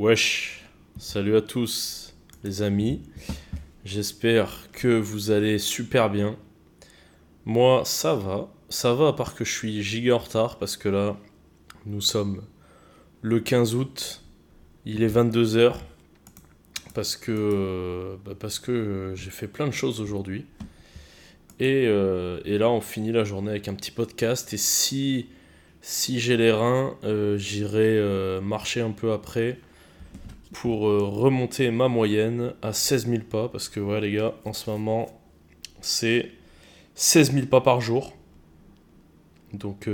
Wesh, salut à tous les amis. J'espère que vous allez super bien. Moi, ça va. Ça va à part que je suis giga en retard parce que là, nous sommes le 15 août. Il est 22h parce que, bah, parce que j'ai fait plein de choses aujourd'hui. Et, euh, et, là, on finit la journée avec un petit podcast. Et si, si j'ai les reins, euh, j'irai euh, marcher un peu après pour remonter ma moyenne à 16 000 pas. Parce que, ouais, les gars, en ce moment, c'est 16 000 pas par jour. Donc,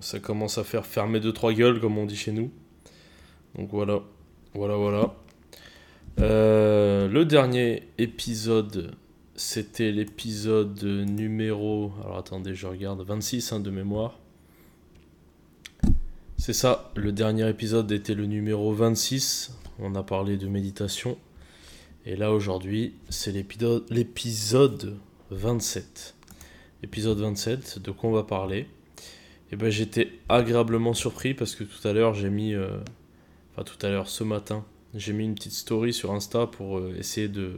ça commence à faire fermer 2-3 gueules, comme on dit chez nous. Donc, voilà. Voilà, voilà. le dernier épisode c'était l'épisode numéro. Alors attendez, je regarde. 26 hein, de mémoire. C'est ça, le dernier épisode était le numéro 26. On a parlé de méditation. Et là aujourd'hui, c'est l'épisode 27. Épisode 27, de quoi on va parler? Et ben j'étais agréablement surpris parce que tout à l'heure j'ai mis. Euh, enfin tout à l'heure, ce matin, j'ai mis une petite story sur Insta pour euh, essayer de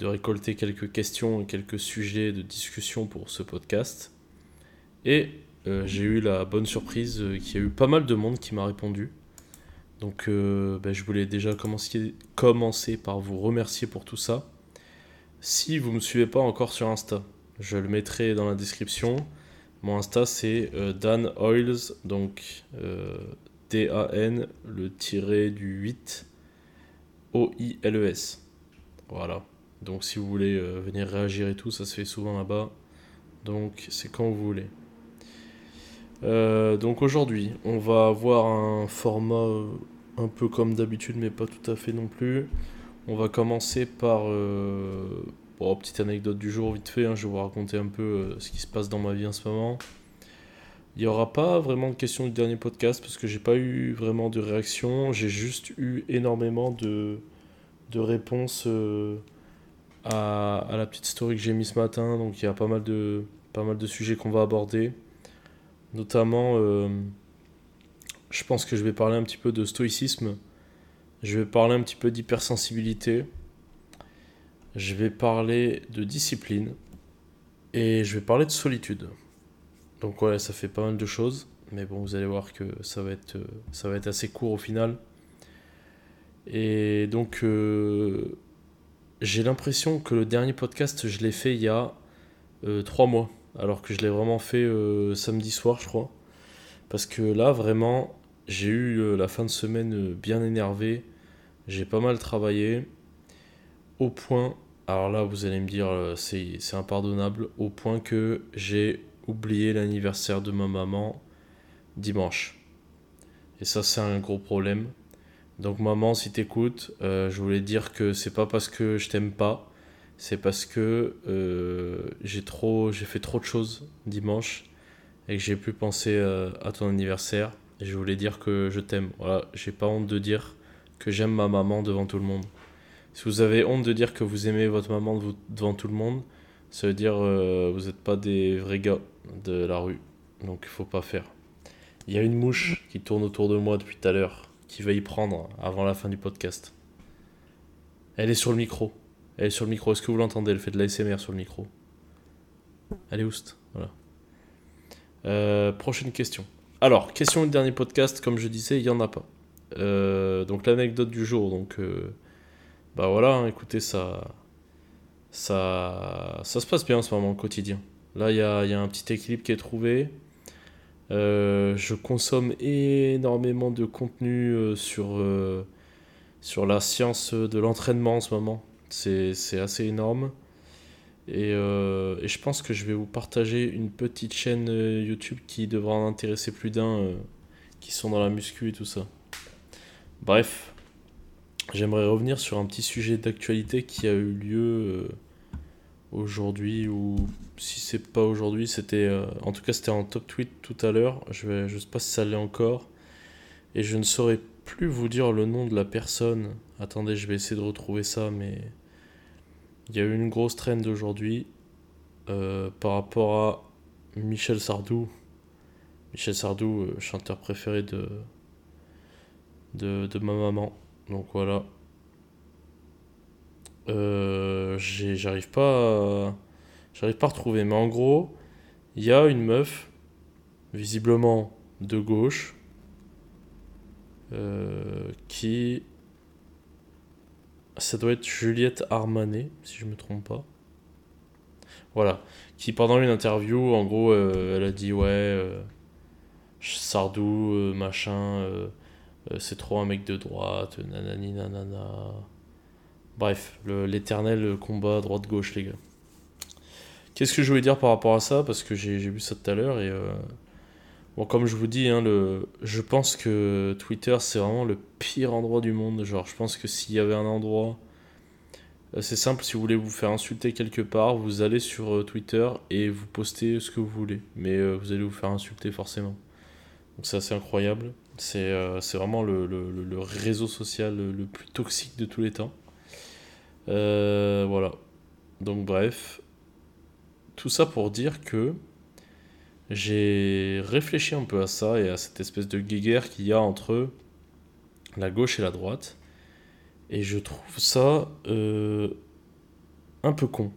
récolter quelques questions et quelques sujets de discussion pour ce podcast. Et euh, j'ai eu la bonne surprise qu'il y a eu pas mal de monde qui m'a répondu. Donc euh, ben, je voulais déjà commencer, par vous remercier pour tout ça. Si vous ne me suivez pas encore sur Insta, je le mettrai dans la description. Mon Insta c'est Dan Oils, donc D-A-N, le tiré du 8, O-I-L-E-S. Voilà. Donc si vous voulez euh, venir réagir et tout, ça se fait souvent là-bas. Donc c'est quand vous voulez. Euh, donc aujourd'hui, on va avoir un format euh, un peu comme d'habitude, mais pas tout à fait non plus. On va commencer par... Bon, petite anecdote du jour vite fait, hein, je vais vous raconter un peu ce qui se passe dans ma vie en ce moment. Il n'y aura pas vraiment de questions du dernier podcast parce que j'ai pas eu vraiment de réaction. J'ai juste eu énormément de, de réponses à, la petite story que j'ai mis ce matin. Donc il y a pas mal de, pas mal de sujets qu'on va aborder. Notamment, euh, je pense que je vais parler un petit peu de stoïcisme. Je vais parler un petit peu d'hypersensibilité. Je vais parler de discipline. Et je vais parler de solitude. Donc ouais, ça fait pas mal de choses. Mais bon, vous allez voir que ça va être, ça va être assez court au final. Et donc, euh, j'ai l'impression que le dernier podcast, je l'ai fait il y a euh, trois mois, alors que je l'ai vraiment fait euh, samedi soir, je crois. Parce que là, vraiment, j'ai eu euh, la fin de semaine bien énervé. J'ai pas mal travaillé. Au point, alors là, vous allez me dire, c'est impardonnable, au point que j'ai oublié l'anniversaire de ma maman dimanche. Et ça, c'est un gros problème. Donc maman, si t'écoutes, euh, je voulais dire que c'est pas parce que je t'aime pas, c'est parce que euh, j'ai trop, j'ai fait trop de choses dimanche et que j'ai pu penser euh, à ton anniversaire. Et je voulais dire que je t'aime. Voilà, j'ai pas honte de dire que j'aime ma maman devant tout le monde. Si vous avez honte de dire que vous aimez votre maman devant tout le monde, ça veut dire que vous n'êtes pas des vrais gars de la rue. Donc il faut pas faire. Il y a une mouche qui tourne autour de moi depuis tout à l'heure qui va y prendre avant la fin du podcast. Elle est sur le micro. Elle est sur le micro. Est-ce que vous l'entendez? Elle fait de l'ASMR sur le micro. Elle est oust. Voilà. Euh, prochaine question. Alors, question du dernier podcast, comme je disais, il n'y en a pas. Euh, donc l'anecdote du jour. Donc, euh, bah voilà, hein, écoutez, ça, ça, ça se passe bien en ce moment au quotidien. Là, il y a, un petit équilibre qui est trouvé. Je consomme énormément de contenu sur la science de l'entraînement en ce moment. C'est assez énorme. Et, et, je pense que je vais vous partager une petite chaîne YouTube qui devra en intéresser plus d'un qui sont dans la muscu et tout ça. Bref, j'aimerais revenir sur un petit sujet d'actualité qui a eu lieu aujourd'hui ou si c'est pas aujourd'hui, c'était euh, en tout cas c'était en top tweet tout à l'heure. Je vais je sais pas si ça l'est encore et je ne saurais plus vous dire le nom de la personne. Attendez, je vais essayer de retrouver ça mais il y a eu une grosse trend aujourd'hui euh, par rapport à Michel Sardou. Michel Sardou, euh, chanteur préféré de, de, ma maman. Donc voilà. Euh, j'arrive pas. J'arrive pas à retrouver. Mais en gros, il y a une meuf, visiblement de gauche, euh, qui... Ça doit être Juliette Armanet, si je me trompe pas. Voilà. Qui pendant une interview, en gros, euh, elle a dit ouais, Sardou, machin, c'est trop un mec de droite, nanani nanana. Bref, l'éternel combat droite-gauche, les gars. Qu'est-ce que je voulais dire par rapport à ça? Parce que j'ai vu ça tout à l'heure et. Euh, bon, comme je vous dis, hein, le... je pense que Twitter, c'est vraiment le pire endroit du monde. Genre, je pense que s'il y avait un endroit. Euh, c'est simple, si vous voulez vous faire insulter quelque part, vous allez sur euh, Twitter et vous postez ce que vous voulez. Mais vous allez vous faire insulter forcément. Donc c'est assez incroyable. C'est vraiment le, le, réseau social le plus toxique de tous les temps. Euh, voilà. Donc bref. Tout ça pour dire que j'ai réfléchi un peu à ça et à cette espèce de guéguerre qu'il y a entre la gauche et la droite. Et je trouve ça euh, un peu con.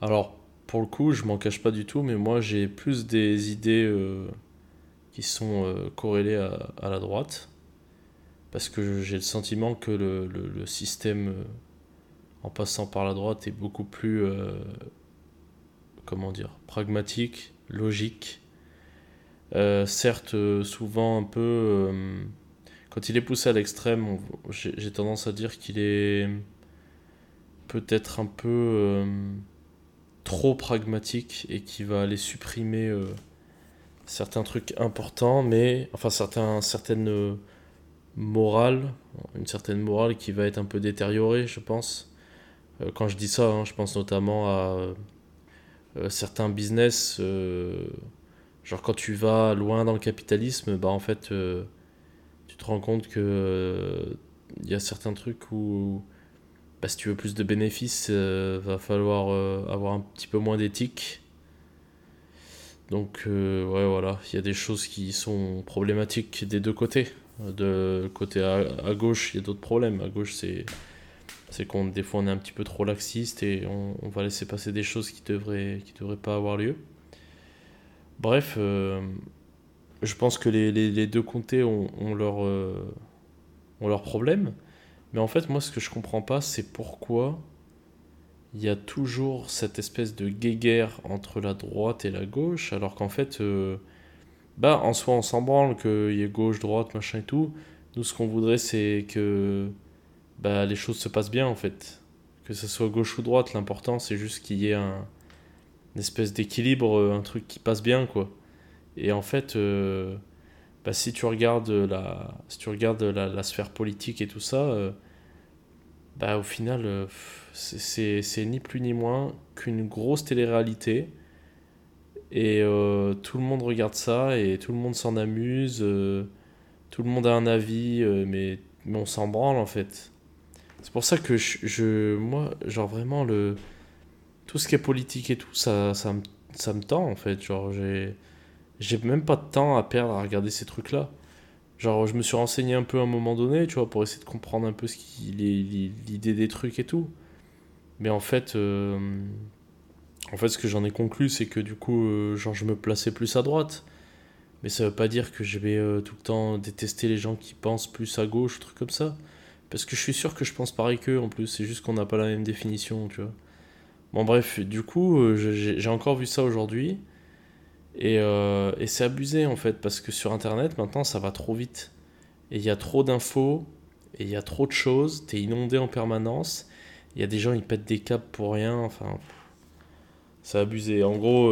Alors, pour le coup, je m'en cache pas du tout, mais moi j'ai plus des idées euh, qui sont corrélées à, la droite. Parce que j'ai le sentiment que le, le système en passant par la droite est beaucoup plus euh, comment dire pragmatique, logique. Euh, certes, euh, souvent un peu quand il est poussé à l'extrême, j'ai tendance à dire qu'il est peut-être un peu trop pragmatique et qui va aller supprimer certains trucs importants, mais enfin certains, certaines morales, une certaine morale qui va être un peu détériorée, je pense. Euh, quand je dis ça, hein, je pense notamment à euh, certains business. Euh, genre quand tu vas loin dans le capitalisme, bah en fait, tu te rends compte que il y a certains trucs où bah, si tu veux plus de bénéfices, va falloir avoir un petit peu moins d'éthique. Donc ouais voilà, il y a des choses qui sont problématiques des deux côtés. De côté à gauche, il y a d'autres problèmes. À gauche, c'est c'est qu'on des fois on est un petit peu trop laxiste et on, va laisser passer des choses qui devraient qui devraient pas avoir lieu. Bref, euh, je pense que les, les, deux comtés ont, ont leur euh, leurs problèmes, mais en fait moi ce que je comprends pas c'est pourquoi il y a toujours cette espèce de guéguerre entre la droite et la gauche alors qu'en fait euh, bah en soi on s'en branle qu'il y ait gauche droite machin et tout. Nous ce qu'on voudrait c'est que bah, les choses se passent bien en fait. Que ce soit gauche ou droite, l'important c'est juste qu'il y ait un, une espèce d'équilibre, euh, un truc qui passe bien quoi. Et en fait, euh, bah, si tu regardes, la, si tu regardes la, la sphère politique et tout ça, euh, bah, au final, c'est ni plus ni moins qu'une grosse télé-réalité. Et tout le monde regarde ça et tout le monde s'en amuse. tout le monde a un avis, mais, mais on s'en branle en fait. C'est pour ça que je, moi, genre vraiment, le, tout ce qui est politique et tout, ça, ça, me, ça me tend en fait. Genre, j'ai, j'ai même pas de temps à perdre à regarder ces trucs-là. Genre, je me suis renseigné un peu à un moment donné, tu vois, pour essayer de comprendre un peu ce qui, l'idée des trucs et tout. Mais en fait, euh, en fait, ce que j'en ai conclu, c'est que du coup, euh, genre, je me plaçais plus à droite. Mais ça veut pas dire que je vais euh, tout le temps détester les gens qui pensent plus à gauche, trucs comme ça. Parce que je suis sûr que je pense pareil qu'eux en plus, c'est juste qu'on n'a pas la même définition, tu vois. Bon, bref, du coup, euh, j'ai encore vu ça aujourd'hui. Et, euh, et c'est abusé en fait, parce que sur internet maintenant ça va trop vite. Et il y a trop d'infos, et il y a trop de choses, t'es inondé en permanence. Il y a des gens, ils pètent des câbles pour rien, enfin. C'est abusé. En gros,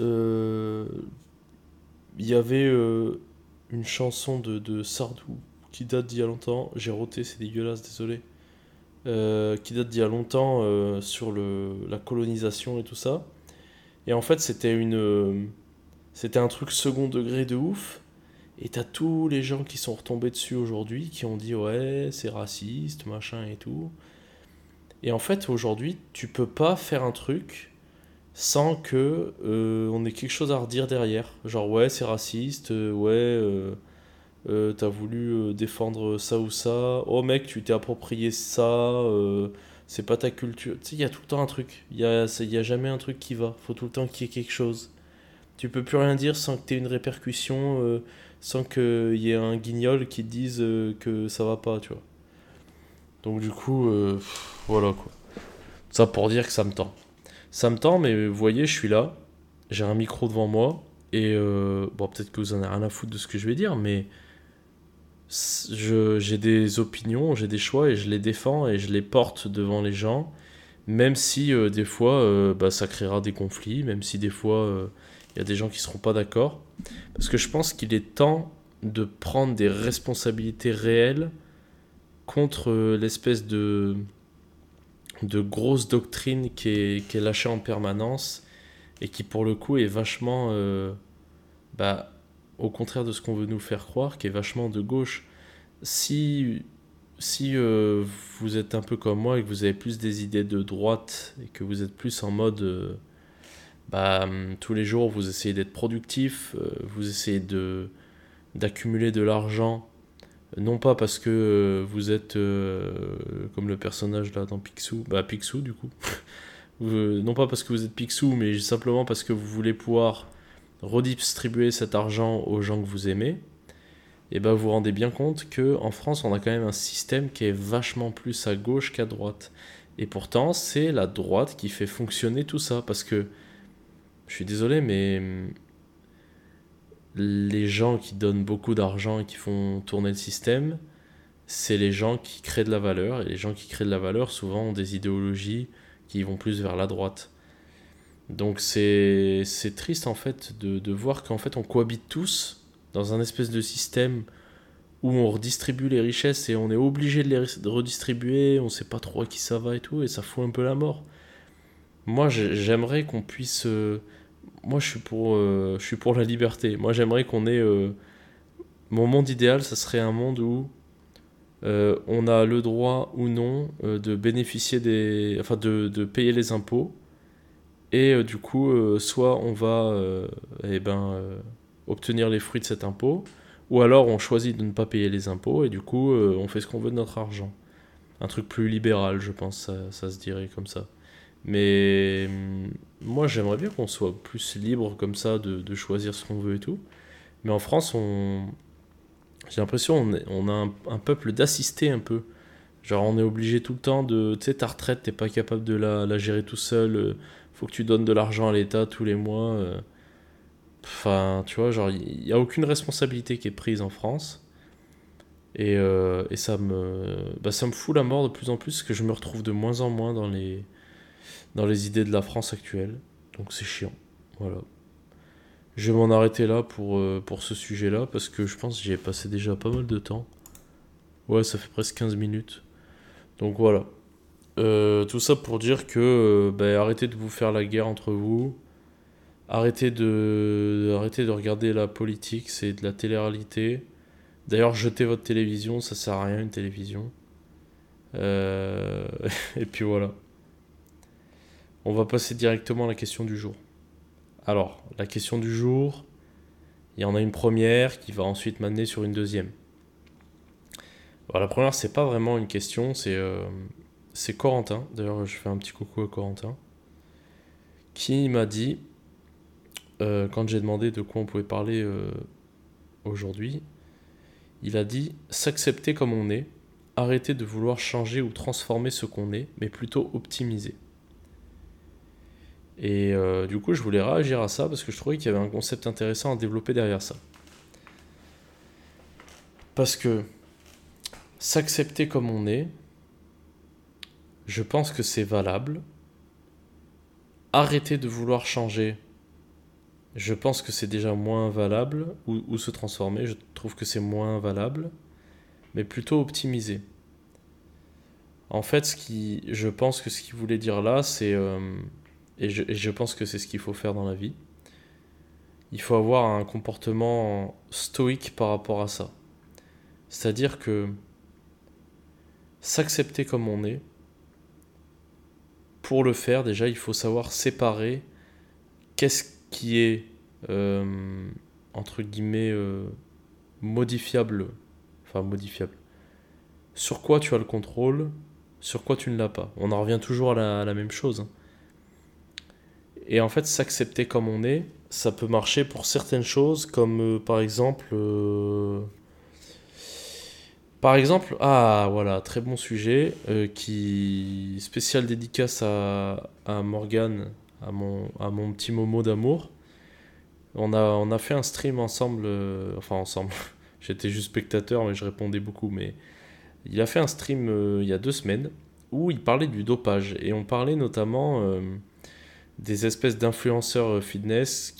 euh, il y avait une chanson de Sardou qui date d'il y a longtemps. J'ai roté, c'est dégueulasse, désolé. Euh, qui date d'il y a longtemps euh, sur le, la colonisation et tout ça. Et en fait, c'était une. Euh, c'était un truc second degré de ouf. Et t'as tous les gens qui sont retombés dessus aujourd'hui, qui ont dit ouais, c'est raciste, machin et tout. Et en fait, aujourd'hui, tu peux pas faire un truc sans que on ait quelque chose à redire derrière. Genre ouais, c'est raciste, ouais euh, t'as voulu euh, défendre ça ou ça, oh mec, tu t'es approprié ça, euh, c'est pas ta culture. Tu sais, il y a tout le temps un truc, il y a, a jamais un truc qui va, faut tout le temps qu'il y ait quelque chose. Tu peux plus rien dire sans que t'aies une répercussion, sans qu'il y ait un guignol qui te dise que ça va pas, tu vois. Donc du coup, voilà quoi. Ça pour dire que ça me tend. Ça me tend, mais voyez, je suis là, j'ai un micro devant moi, et bon, peut-être que vous en avez rien à foutre de ce que je vais dire, mais j'ai des opinions, j'ai des choix, et je les défends, et je les porte devant les gens, même si euh, des fois, euh, bah, ça créera des conflits, même si des fois, euh, il y a des gens qui seront pas d'accord. Parce que je pense qu'il est temps de prendre des responsabilités réelles contre l'espèce de, de grosse doctrine qui est, qui est lâchée en permanence et qui pour le coup est vachement, bah, au contraire de ce qu'on veut nous faire croire, qui est vachement de gauche. Si, si euh, vous êtes un peu comme moi et que vous avez plus des idées de droite et que vous êtes plus en mode... euh, bah, hum, tous les jours, vous essayez d'être productif, euh, vous essayez d'accumuler de l'argent, non pas parce que vous êtes comme le personnage là dans Picsou, bah Picsou du coup, non pas parce que vous êtes Picsou, mais simplement parce que vous voulez pouvoir redistribuer cet argent aux gens que vous aimez, et ben vous vous rendez bien compte que en France, on a quand même un système qui est vachement plus à gauche qu'à droite. Et pourtant, c'est la droite qui fait fonctionner tout ça, parce que je suis désolé, mais hum, les gens qui donnent beaucoup d'argent et qui font tourner le système, c'est les gens qui créent de la valeur. Et les gens qui créent de la valeur, souvent, ont des idéologies qui vont plus vers la droite. Donc c'est triste, en fait, de, de voir qu'en fait, on cohabite tous dans un espèce de système où on redistribue les richesses et on est obligé de les redistribuer, on sait pas trop à qui ça va et tout, et ça fout un peu la mort. Moi, j'ai- j'aimerais qu'on puisse... euh, moi, je suis pour, euh, je suis pour la liberté. Moi, j'aimerais qu'on ait... euh, mon monde idéal, ça serait un monde où on a le droit ou non de bénéficier des... Enfin, de, de payer les impôts. Et euh, du coup, euh, soit on va euh, eh ben, obtenir les fruits de cet impôt, ou alors on choisit de ne pas payer les impôts, et du coup, on fait ce qu'on veut de notre argent. Un truc plus libéral, je pense, ça, ça se dirait comme ça. Mais hum, moi, j'aimerais bien qu'on soit plus libre comme ça de, de choisir ce qu'on veut et tout. Mais en France, on... j'ai l'impression on, est- on a un, un peuple d'assister un peu. Genre, on est obligé tout le temps de. Tu sais, ta retraite, t'es pas capable de la, la gérer tout seul. Faut que tu donnes de l'argent à l'État tous les mois. euh. Enfin, tu vois, genre, il n'y a aucune responsabilité qui est prise en France. Et, euh, et ça me, bah, ça me fout la mort de plus en plus, parce que je me retrouve de moins en moins dans les, dans les idées de la France actuelle. Donc c'est chiant. Voilà. Je vais m'en arrêter là pour, euh, pour ce sujet-là, parce que je pense que j'y ai passé déjà pas mal de temps. Ouais, ça fait presque 15 minutes. Donc voilà. Euh, tout ça pour dire que euh, bah, arrêtez de vous faire la guerre entre vous. Arrêtez de, arrêtez de regarder la politique, c'est de la télé-réalité. D'ailleurs, jetez votre télévision, ça sert à rien une télévision. Euh, et puis voilà. On va passer directement à la question du jour. Alors, la question du jour, il y en a une première qui va ensuite m'amener sur une deuxième. La première, c'est pas vraiment une question, c'est c'est Corentin. D'ailleurs, je fais un petit coucou à Corentin. Qui m'a dit, euh, quand j'ai demandé de quoi on pouvait parler euh, aujourd'hui, il a dit s'accepter comme on est, arrêter de vouloir changer ou transformer ce qu'on est, mais plutôt optimiser. Et euh, du coup, je voulais réagir à ça parce que je trouvais qu'il y avait un concept intéressant à développer derrière ça. Parce que s'accepter comme on est, je pense que c'est valable. Arrêter de vouloir changer, je pense que c'est déjà moins valable. Ou, se transformer, je trouve que c'est moins valable. Mais plutôt optimiser. En fait, je pense que ce qu'il voulait dire là, c'est... euh, et je pense que c'est ce qu'il faut faire dans la vie. Il faut avoir un comportement stoïque par rapport à ça. C'est-à-dire que s'accepter comme on est, pour le faire, déjà, il faut savoir séparer qu'est-ce qui est, euh, entre guillemets, euh, modifiable, enfin modifiable. Sur quoi tu as le contrôle, sur quoi tu ne l'as pas. On en revient toujours à la, même chose. Hein. Et en fait, s'accepter comme on est, ça peut marcher pour certaines choses, comme euh, par exemple... Euh, par exemple, ah voilà, très bon sujet, euh, qui spécial dédicace à, à Morgane, à mon, à mon petit Momo d'amour. On a, on a fait un stream ensemble, enfin ensemble, j'étais juste spectateur mais je répondais beaucoup, mais il a fait un stream euh, il y a deux semaines où il parlait du dopage. Et on parlait notamment euh, des espèces d'influenceurs euh, fitness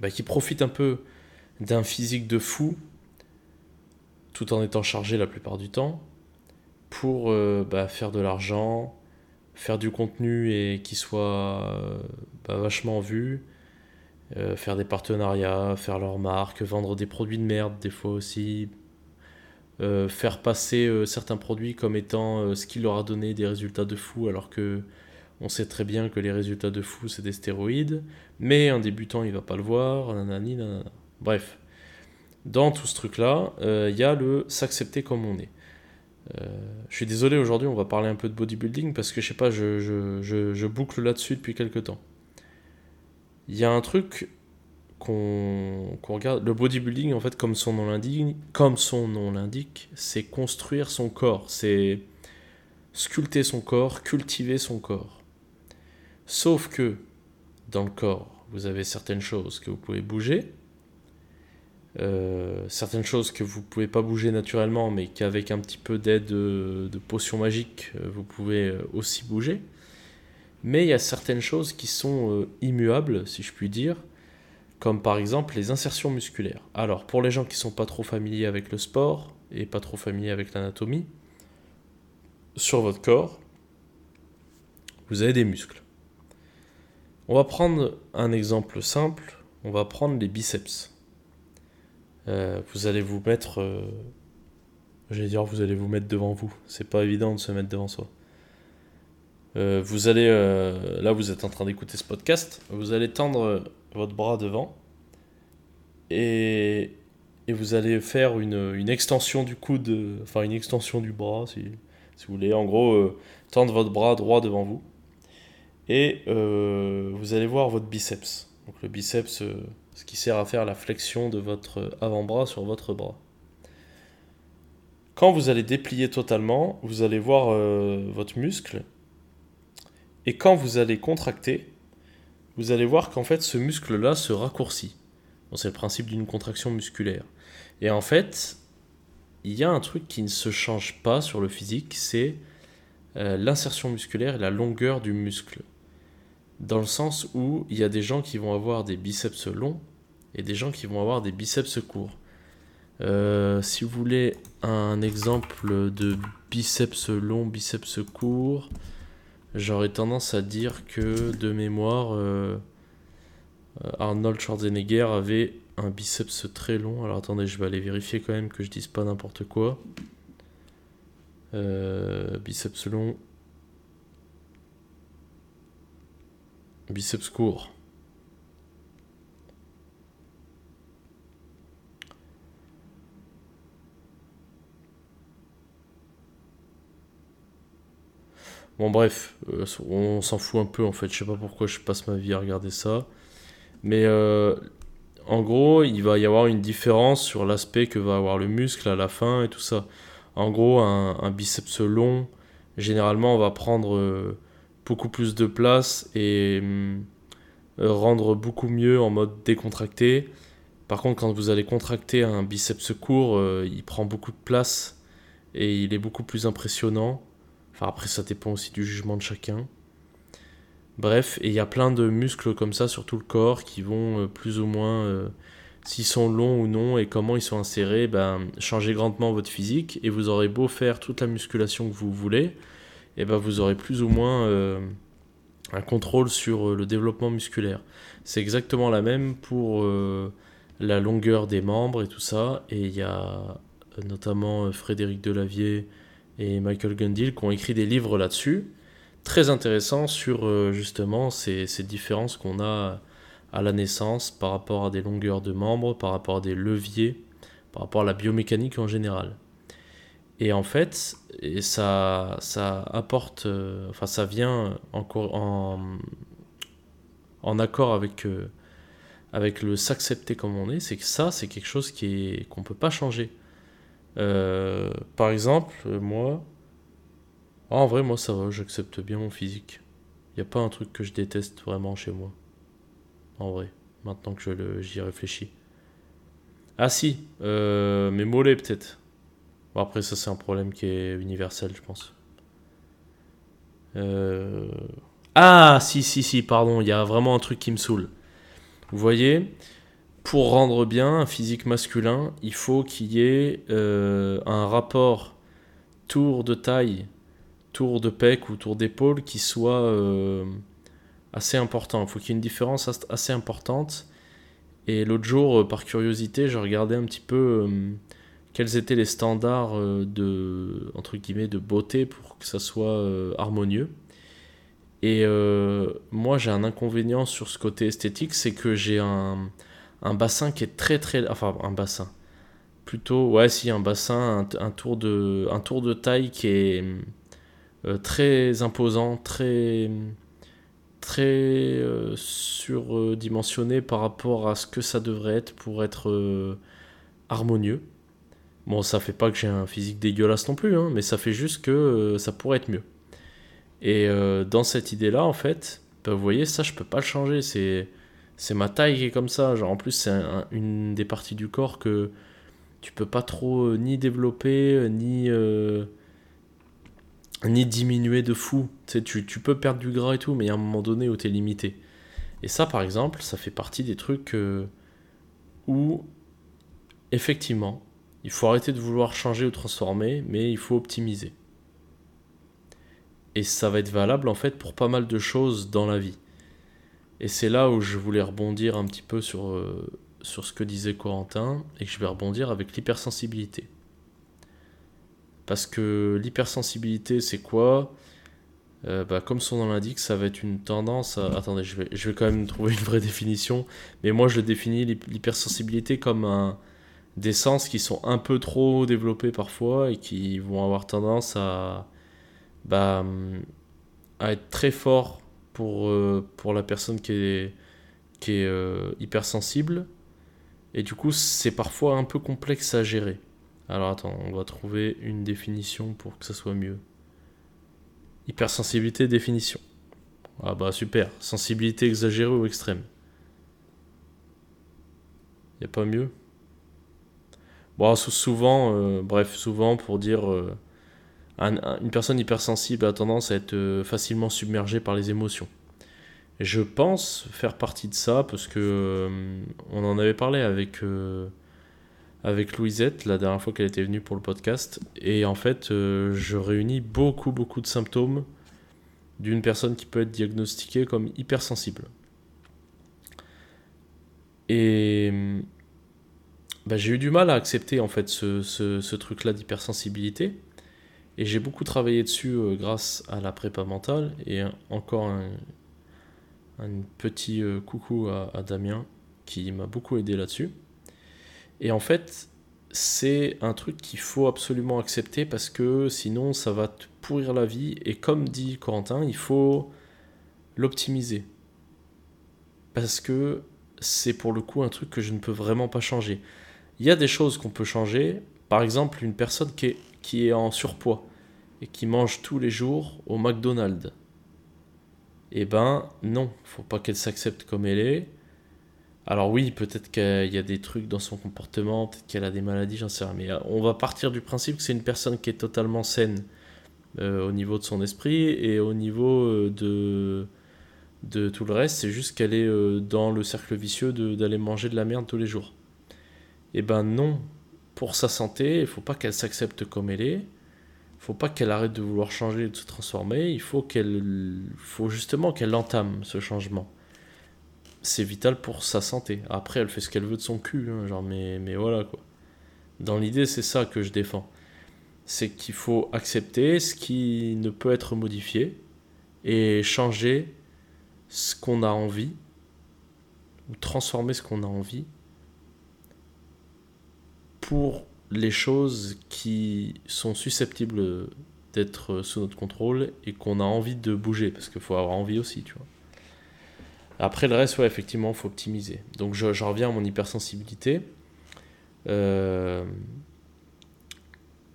bah, qui profitent un peu d'un physique de fou tout en étant chargés la plupart du temps pour bah, faire de l'argent, faire du contenu et qui soit bah, vachement vu, faire des partenariats, faire leur marque, vendre des produits de merde des fois aussi, euh, faire passer euh, certains produits comme étant euh, ce qui leur a donné des résultats de fou, alors que on sait très bien que les résultats de fou c'est des stéroïdes, mais un débutant il va pas le voir, nanani, nanana. Bref, dans tout ce truc-là, il y a le s'accepter comme on est. je suis désolé aujourd'hui, on va parler un peu de bodybuilding parce que je sais pas, je boucle là-dessus depuis quelques temps. Il y a un truc qu'on regarde le bodybuilding en fait comme son nom l'indique comme son nom l'indique c'est construire son corps c'est sculpter son corps cultiver son corps sauf que dans le corps vous avez certaines choses que vous pouvez bouger euh, certaines choses que vous pouvez pas bouger naturellement mais qu'avec un petit peu d'aide de, de potions magiques euh, vous pouvez euh, aussi bouger mais il y a certaines choses qui sont immuables si je puis dire comme par exemple les insertions musculaires. Alors, pour les gens qui ne sont pas trop familiers avec le sport et pas trop familiers avec l'anatomie, sur votre corps, vous avez des muscles. On va prendre un exemple simple, on va prendre les biceps. Euh, vous allez vous mettre, euh, j'allais dire, vous allez vous mettre devant vous. C'est pas évident de se mettre devant soi. Euh, vous allez, là, vous êtes en train d'écouter ce podcast. Vous allez tendre votre bras devant et, et vous allez faire une, une, extension du coude, enfin une extension du bras si, si vous voulez. En gros, euh, tendre votre bras droit devant vous et euh, vous allez voir votre biceps. Donc le biceps, euh, ce qui sert à faire la flexion de votre avant-bras sur votre bras. Quand vous allez déplier totalement, vous allez voir votre muscle. Et quand vous allez contracter, vous allez voir qu'en fait ce muscle-là se raccourcit. c'est le principe d'une contraction musculaire. Et en fait, il y a un truc qui ne se change pas sur le physique, c'est euh, l'insertion musculaire et la longueur du muscle. Dans le sens où il y a des gens qui vont avoir des biceps longs et des gens qui vont avoir des biceps courts. Euh, si vous voulez un exemple de biceps long, biceps court, J'aurais tendance à dire que de mémoire, euh, euh, Arnold Schwarzenegger avait un biceps très long. Alors attendez, je vais aller vérifier quand même que je dise pas n'importe quoi. Biceps long. Biceps court. Bon, bref, euh, on s'en fout un peu en fait. Je sais pas pourquoi je passe ma vie à regarder ça. Mais euh, en gros, il va y avoir une différence sur l'aspect que va avoir le muscle à la fin et tout ça. En gros, un, biceps long, généralement, on va prendre euh, beaucoup plus de place et rendre beaucoup mieux en mode décontracté. Par contre, quand vous allez contracter un biceps court, il prend beaucoup de place et il est beaucoup plus impressionnant après, ça dépend aussi du jugement de chacun. Bref, et il y a plein de muscles comme ça sur tout le corps qui vont euh, plus ou moins, euh, s'ils sont longs ou non et comment ils sont insérés, ben, changer grandement votre physique. Et vous aurez beau faire toute la musculation que vous voulez, et ben, vous aurez plus ou moins euh, un contrôle sur le développement musculaire. C'est exactement la même pour la longueur des membres et tout ça. Et il y a notamment Frédéric Delavier et Michael Gundil qui ont écrit des livres là-dessus, très intéressants sur euh, justement ces, ces différences qu'on a à la naissance, par rapport à des longueurs de membres, par rapport à des leviers, par rapport à la biomécanique en général. Et en fait, et ça, ça apporte, euh, enfin ça vient en, en accord avec, euh, avec le s'accepter comme on est, c'est que ça, c'est quelque chose qu'on ne peut pas changer. Euh, par exemple, moi, ah, en vrai, moi ça va, j'accepte bien mon physique. Il n'y a pas un truc que je déteste vraiment chez moi. En vrai, maintenant que j'y réfléchis. Ah si, mes mollets peut-être. Bon, après, ça, c'est un problème qui est universel, je pense. Euh, ah, si, si, si, pardon, il y a vraiment un truc qui me saoule. Vous voyez, pour rendre bien un physique masculin, il faut qu'il y ait euh, un rapport tour de taille, tour de pec ou tour d'épaule qui soit euh, assez important. Il faut qu'il y ait une différence assez importante. Et l'autre jour, par curiosité, je regardais un petit peu quels étaient les standards euh, de, entre guillemets, de beauté pour que ça soit euh, harmonieux. Et euh, moi, j'ai un inconvénient sur ce côté esthétique, c'est que j'ai un, un, bassin qui est très très... Enfin, un bassin. Plutôt, ouais, si, un bassin, un, tour, de, un tour de taille qui est très imposant, très très surdimensionné par rapport à ce que ça devrait être pour être harmonieux. Bon, ça fait pas que j'ai un physique dégueulasse non plus, hein, mais ça fait juste que euh, ça pourrait être mieux. Et euh, dans cette idée-là, en fait, bah, vous voyez, ça, je peux pas le changer. C'est, c'est ma taille qui est comme ça. Genre, en plus, c'est une des parties du corps que tu peux pas trop euh, ni développer, ni, ni diminuer de fou. Tu, sais, tu, peux perdre du gras et tout, mais il y a un moment donné où tu es limité. Et ça, par exemple, ça fait partie des trucs où, effectivement, il faut arrêter de vouloir changer ou transformer, mais il faut optimiser. Et ça va être valable en fait pour pas mal de choses dans la vie. Et c'est là où je voulais rebondir un petit peu sur, euh, sur ce que disait Corentin, et que je vais rebondir avec l'hypersensibilité. Parce que l'hypersensibilité, c'est quoi? Euh, bah, Comme son nom l'indique, ça va être une tendance à... Attendez, je vais, je vais quand même trouver une vraie définition, mais moi je définis l'hypersensibilité comme un, des sens qui sont un peu trop développés parfois et qui vont avoir tendance à, bah, à être très forts pour, euh, pour la personne qui est, qui est euh, hypersensible. Et du coup, c'est parfois un peu complexe à gérer. Alors attends, on va trouver une définition pour que ça soit mieux. Hypersensibilité, définition. Ah bah super. Sensibilité exagérée ou extrême. Y a pas mieux? Bon, souvent, euh, bref, souvent pour dire euh, une personne hypersensible a tendance à être euh, facilement submergée par les émotions. Je pense faire partie de ça parce que on en avait parlé avec avec Louisette la dernière fois qu'elle était venue pour le podcast et en fait je réunis beaucoup beaucoup de symptômes d'une personne qui peut être diagnostiquée comme hypersensible. Et bah, j'ai eu du mal à accepter en fait ce, ce, truc-là d'hypersensibilité. Et j'ai beaucoup travaillé dessus euh, grâce à la prépa mentale. Et encore un, petit euh, coucou à, Damien qui m'a beaucoup aidé là-dessus. Et en fait, c'est un truc qu'il faut absolument accepter parce que sinon ça va te pourrir la vie. Et comme dit Corentin, il faut l'optimiser. Parce que c'est pour le coup un truc que je ne peux vraiment pas changer. Il y a des choses qu'on peut changer. Par exemple, une personne qui est, qui est en surpoids et qui mange tous les jours au McDonald's. Eh ben non, faut pas qu'elle s'accepte comme elle est. Alors oui, peut-être qu'il y a des trucs dans son comportement, peut-être qu'elle a des maladies, j'en sais rien. Mais euh, on va partir du principe que c'est une personne qui est totalement saine euh, au niveau de son esprit et au niveau euh, de, de tout le reste. C'est juste qu'elle est dans le cercle vicieux d'aller manger de la merde tous les jours. Eh ben non, pour sa santé, il faut pas qu'elle s'accepte comme elle est. Il faut pas qu'elle arrête de vouloir changer, de se transformer. Il faut qu'elle, faut justement qu'elle entame ce changement. C'est vital pour sa santé. Après, elle fait ce qu'elle veut de son cul, hein, genre, mais, mais voilà quoi. Dans l'idée, c'est ça que je défends. C'est qu'il faut accepter ce qui ne peut être modifié et changer ce qu'on a envie ou transformer ce qu'on a envie pour les choses qui sont susceptibles d'être sous notre contrôle et qu'on a envie de bouger, parce qu'il faut avoir envie aussi, tu vois. Après, le reste, ouais, effectivement, il faut optimiser. Donc, je, reviens à mon hypersensibilité. Euh,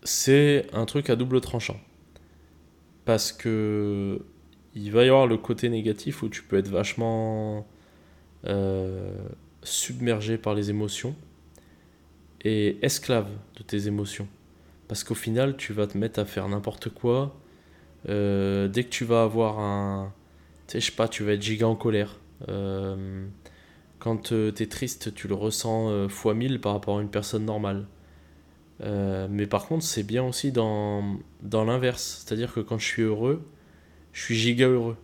c'est un truc à double tranchant. Parce que il va y avoir le côté négatif où tu peux être vachement euh, submergé par les émotions et esclave de tes émotions. Parce qu'au final, tu vas te mettre à faire n'importe quoi. Euh, dès que tu vas avoir un. Tu sais, je sais pas, tu vas être giga en colère. Euh, quand tu es triste, tu le ressens fois mille par rapport à une personne normale. mais par contre, c'est bien aussi dans, dans l'inverse. C'est-à-dire que quand je suis heureux, je suis giga heureux.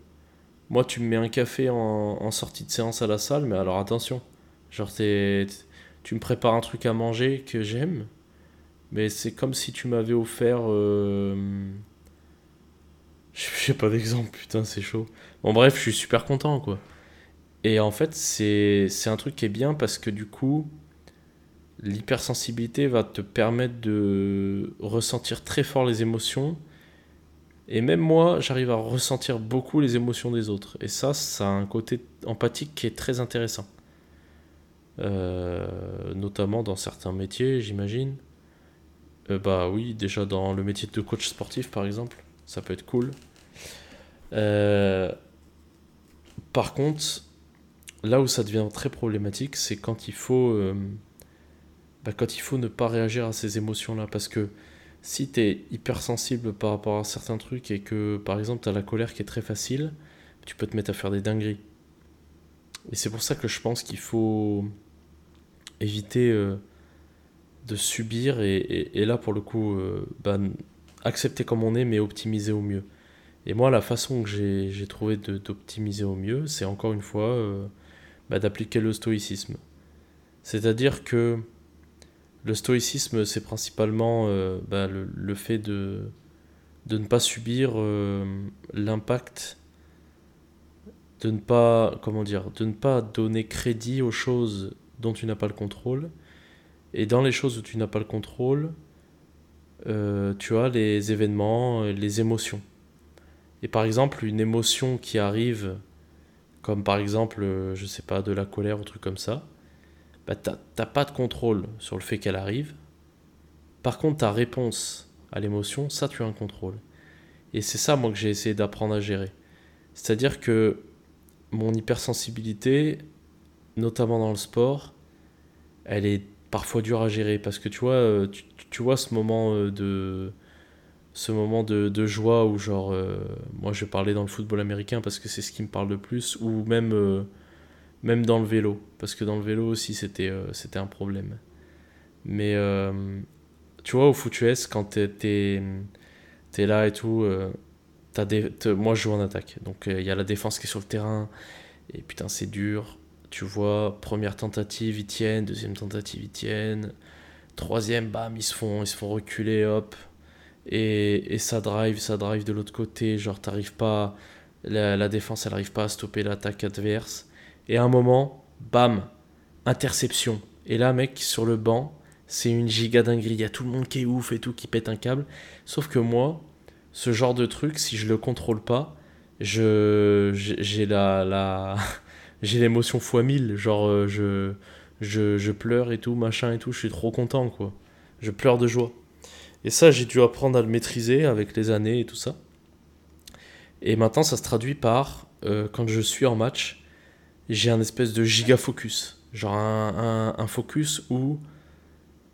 Moi, tu me mets un café en, en sortie de séance à la salle, mais alors attention. Genre, t'es tu me prépares un truc à manger que j'aime, mais c'est comme si tu m'avais offert. Euh... Je sais pas d'exemple, putain, c'est chaud. Bon, bref, je suis super content, quoi. Et en fait, c'est un truc qui est bien parce que du coup, l'hypersensibilité va te permettre de ressentir très fort les émotions. Et même moi, j'arrive à ressentir beaucoup les émotions des autres. Et ça, ça a un côté empathique qui est très intéressant. Euh, notamment dans certains métiers, j'imagine. Euh, bah oui, déjà dans le métier de coach sportif, par exemple, ça peut être cool. Euh, par contre, là où ça devient très problématique, c'est quand il faut, bah, quand il faut ne pas réagir à ces émotions-là, parce que si tu es hypersensible par rapport à certains trucs et que par exemple tu as la colère qui est très facile, tu peux te mettre à faire des dingueries. Et c'est pour ça que je pense qu'il faut éviter euh, de subir et, là pour le coup euh, bah, accepter comme on est mais optimiser au mieux. Et moi la façon que j'ai trouvé d'optimiser au mieux c'est encore une fois euh, bah, d'appliquer le stoïcisme. C'est-à-dire que le stoïcisme c'est principalement bah, le, fait de, de ne pas subir l'impact de ne pas comment dire de ne pas donner crédit aux choses dont tu n'as pas le contrôle. Et dans les choses où tu n'as pas le contrôle, euh, tu as les événements, euh, les émotions. Et par exemple, une émotion qui arrive, comme par exemple, euh, je sais pas, de la colère ou truc comme ça, bah t'as pas de contrôle sur le fait qu'elle arrive. Par contre, ta réponse à l'émotion, ça tu as un contrôle. Et c'est ça, moi, que j'ai essayé d'apprendre à gérer. C'est-à-dire que mon hypersensibilité, notamment dans le sport, elle est parfois dure à gérer parce que tu vois, euh, tu, vois ce moment euh, de ce moment de, joie où genre euh, moi je parlais dans le football américain parce que c'est ce qui me parle le plus ou même même dans le vélo. Parce que dans le vélo aussi c'était c'était un problème. Mais tu vois au foot US quand t'es es, là et tout as des, moi je joue en attaque. Donc il y a la défense qui est sur le terrain et putain c'est dur tu vois, première tentative, ils tiennent, deuxième tentative, ils tiennent, troisième, bam, ils se font, ils se font reculer, hop. Et, ça drive, ça drive de l'autre côté, genre t'arrives pas, la, défense elle arrive pas à stopper l'attaque adverse. Et à un moment, bam, interception. Et là, mec, sur le banc, c'est une giga dinguerie. Il y a tout le monde qui est ouf et tout, qui pète un câble. Sauf que moi, ce genre de truc, si je le contrôle pas, je j'ai la j'ai l'émotion fois mille. Genre, euh, je, je, je, pleure et tout, machin et tout. Je suis trop content, quoi. Je pleure de joie. Et ça, j'ai dû apprendre à le maîtriser avec les années et tout ça. Et maintenant, ça se traduit par, euh, quand je suis en match, j'ai un espèce de giga focus. Genre un, un, un, focus où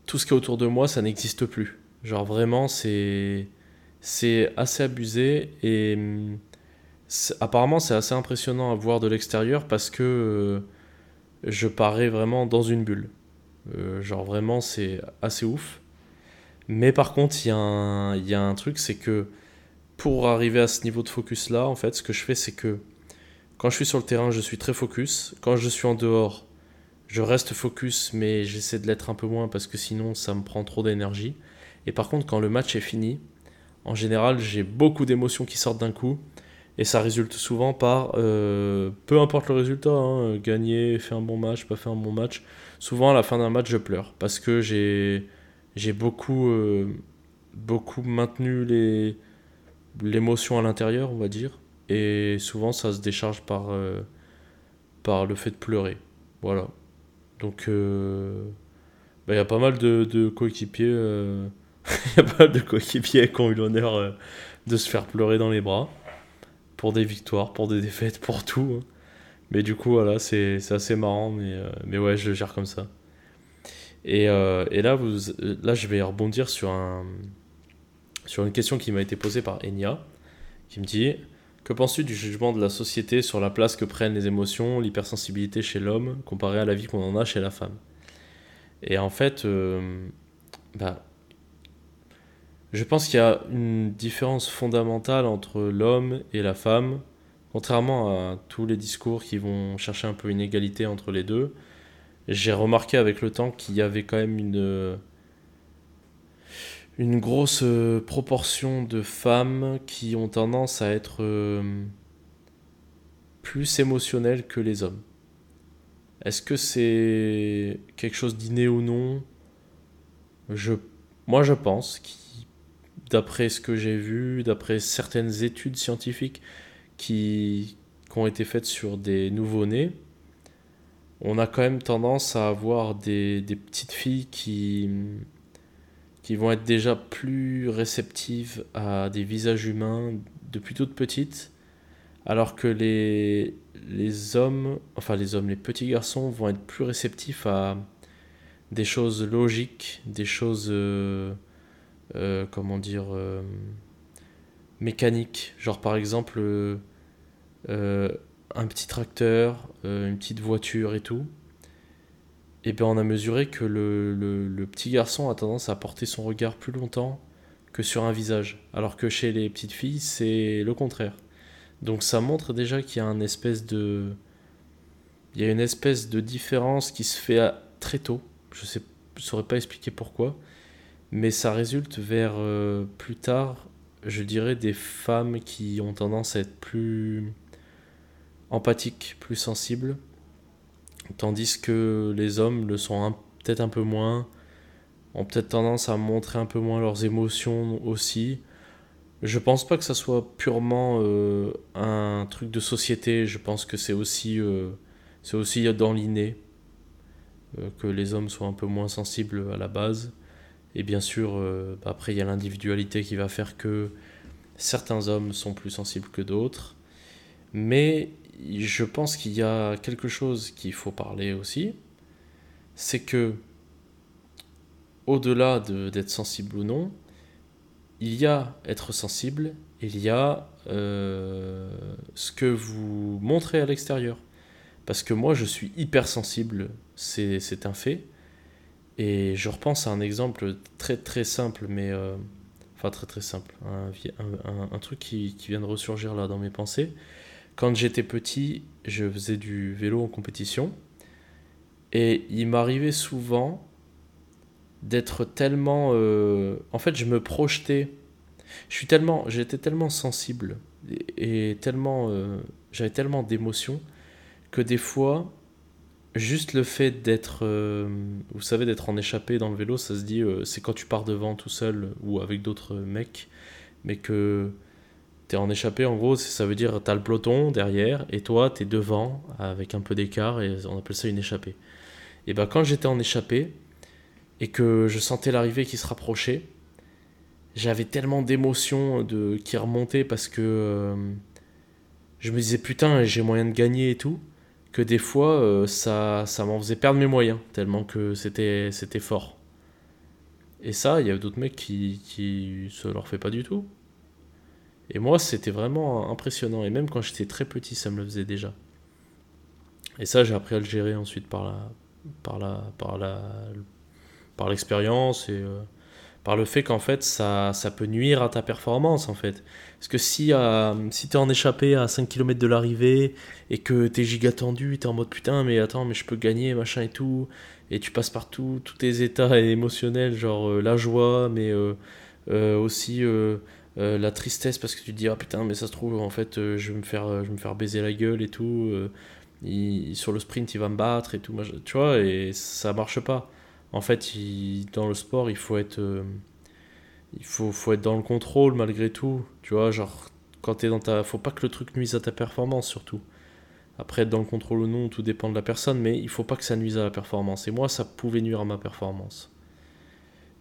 tout ce qui est autour de moi, ça n'existe plus. Genre vraiment, c'est, c'est assez abusé et hum, apparemment, c'est assez impressionnant à voir de l'extérieur parce que euh, je parais vraiment dans une bulle. Euh, genre vraiment, c'est assez ouf. Mais par contre, il y, y, a un truc, c'est que pour arriver à ce niveau de focus là, en fait, ce que je fais, c'est que quand je suis sur le terrain, je suis très focus. Quand je suis en dehors, je reste focus, mais j'essaie de l'être un peu moins parce que sinon, ça me prend trop d'énergie. Et par contre, quand le match est fini, en général, j'ai beaucoup d'émotions qui sortent d'un coup Et ça résulte souvent par, euh, peu importe le résultat, hein, gagner, faire un bon match, pas faire un bon match. Souvent à la fin d'un match, je pleure parce que j'ai beaucoup, euh, beaucoup maintenu les l'émotion à l'intérieur, on va dire. Et souvent, ça se décharge par, euh, par le fait de pleurer. Voilà. Donc, bah, il y a pas mal de coéquipiers. Il y a pas mal de coéquipiers qui ont eu l'honneur de se faire pleurer dans les bras pour des victoires, pour des défaites, pour tout. Hein. Mais du coup, voilà, c'est assez marrant, mais, euh, mais ouais, je le gère comme ça. Et, euh, et là, vous, là, je vais rebondir sur, un, sur une question qui m'a été posée par Enya, qui me dit Que penses-tu du jugement de la société sur la place que prennent les émotions, l'hypersensibilité chez l'homme, comparé à la vie qu'on en a chez la femme? Et en fait, euh, bah, je pense qu'il y a une différence fondamentale entre l'homme et la femme, contrairement à tous les discours qui vont chercher un peu une égalité entre les deux. J'ai remarqué avec le temps qu'il y avait quand même une, une grosse proportion de femmes qui ont tendance à être euh, plus émotionnelles que les hommes. Est-ce que c'est quelque chose d'inné ou non? Je, Moi je pense qu'il d'après ce que j'ai vu, d'après certaines études scientifiques qui, ont été faites sur des nouveau-nés, on a quand même tendance à avoir des, petites filles qui, vont être déjà plus réceptives à des visages humains depuis toutes petites, alors que les, les hommes, enfin les hommes, les petits garçons vont être plus réceptifs à des choses logiques, des choses... Euh, euh, comment dire, euh, mécanique. Genre par exemple, euh, un petit tracteur, une petite voiture et tout. Et bien on a mesuré que le, le, petit garçon a tendance à porter son regard plus longtemps que sur un visage. Alors que chez les petites filles, c'est le contraire. Donc ça montre déjà qu'il y a une espèce de... Il y a une espèce de différence qui se fait très tôt. Je ne saurais pas expliquer pourquoi mais ça résulte vers euh, plus tard, je dirais, des femmes qui ont tendance à être plus empathiques, plus sensibles, tandis que les hommes le sont peut-être un peu moins, ont peut-être tendance à montrer un peu moins leurs émotions aussi. Je pense pas que ça soit purement euh, un truc de société, je pense que c'est aussi, euh, c'est aussi dans l'inné que les hommes soient un peu moins sensibles à la base. Et bien sûr, euh, après, il y a l'individualité qui va faire que certains hommes sont plus sensibles que d'autres. Mais je pense qu'il y a quelque chose qu'il faut parler aussi. C'est que, au-delà d'être sensible ou non, il y a être sensible, il y a euh, ce que vous montrez à l'extérieur. Parce que moi, je suis hypersensible, c'est un fait. Et je repense à un exemple très très simple, mais. Euh, enfin, très très simple. Un, truc qui, qui, vient de ressurgir là dans mes pensées. Quand j'étais petit, je faisais du vélo en compétition. Et il m'arrivait souvent d'être tellement. Euh, en fait, je me projetais. Je suis tellement, j'étais tellement sensible et, tellement, euh, j'avais tellement d'émotions que des fois, juste le fait d'être, euh, vous savez, d'être en échappée dans le vélo, ça se dit, euh, c'est quand tu pars devant tout seul ou avec d'autres mecs, mais que tu es en échappée, en gros, ça veut dire tu as le peloton derrière et toi tu es devant avec un peu d'écart et on appelle ça une échappée. Et ben quand j'étais en échappée et que je sentais l'arrivée qui se rapprochait, j'avais tellement d'émotions de, qui remontaient parce que euh, je me disais putain, j'ai moyen de gagner et tout que des fois euh, ça, ça m'en faisait perdre mes moyens, tellement que c'était, fort. Et ça, il y a d'autres mecs qui, qui se leur fait pas du tout. Et moi, c'était vraiment impressionnant. Et même quand j'étais très petit, ça me le faisait déjà. Et ça, j'ai appris à le gérer ensuite par la, par la, par la, par l'expérience et euh, par le fait qu'en fait, ça, ça peut nuire à ta performance en fait. Parce que si, euh, si t'es en échappé à 5 km de l'arrivée et que t'es giga tendu, t'es en mode putain, mais attends, mais je peux gagner, machin et tout, et tu passes par tous tes états émotionnels, genre euh, la joie, mais euh, aussi la tristesse parce que tu te dis ah putain mais ça se trouve en fait je vais me faire je vais me faire baiser la gueule et tout sur le sprint il va me battre et tout tu vois et ça marche pas en fait dans le sport il faut être il faut, faut être dans le contrôle malgré tout tu vois genre quand t'es dans ta faut pas que le truc nuise à ta performance surtout après, être dans le contrôle ou non, tout dépend de la personne, mais il faut pas que ça nuise à la performance. Et moi, ça pouvait nuire à ma performance.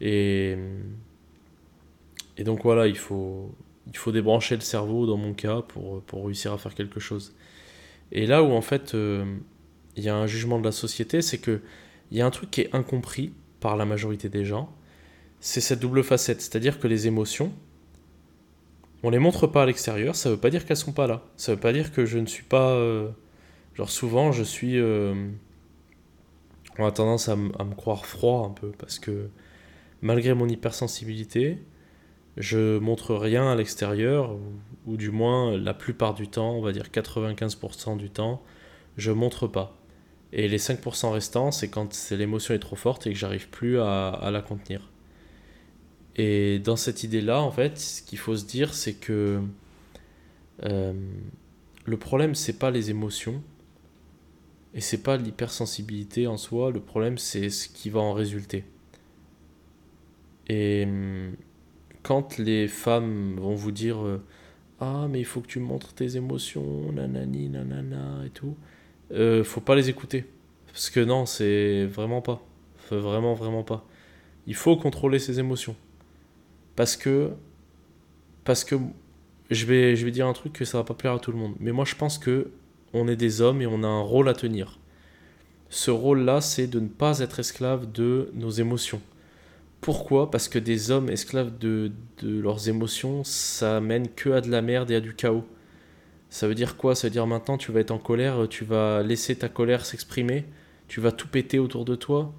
Et, et donc voilà, il faut, il faut débrancher le cerveau, dans mon cas, pour, pour réussir à faire quelque chose. Et là où, en fait, euh, il y a un jugement de la société, c'est que il y a un truc qui est incompris par la majorité des gens, c'est cette double facette. C'est-à-dire que les émotions, on les montre pas à l'extérieur, ça veut pas dire qu'elles sont pas là. Ça veut pas dire que je ne suis pas... Euh, Genre souvent, je suis... Euh, on a tendance à, me croire froid un peu, parce que malgré mon hypersensibilité, je montre rien à l'extérieur, ou, du moins la plupart du temps, on va dire 95% du temps, je montre pas. Et les 5% restants, c'est quand l'émotion est trop forte et que j'arrive plus à, la contenir. Et dans cette idée-là, en fait, ce qu'il faut se dire, c'est que euh, le problème, c'est pas les émotions, et c'est pas l'hypersensibilité en soi, le problème c'est ce qui va en résulter. Et hum, quand les femmes vont vous dire euh, Ah, mais il faut que tu montres tes émotions, nanani, nanana et tout, euh, faut pas les écouter. Parce que non, c'est vraiment pas. Vraiment, vraiment pas. Il faut contrôler ses émotions. Parce que. Parce que. Je vais, je vais dire un truc que ça va pas plaire à tout le monde. Mais moi, je pense que on est des hommes et on a un rôle à tenir. Ce rôle-là, c'est de ne pas être esclave de nos émotions. Pourquoi? Parce que des hommes esclaves de, leurs émotions, ça mène que à de la merde et à du chaos. Ça veut dire quoi? Ça veut dire maintenant tu vas être en colère, tu vas laisser ta colère s'exprimer, tu vas tout péter autour de toi.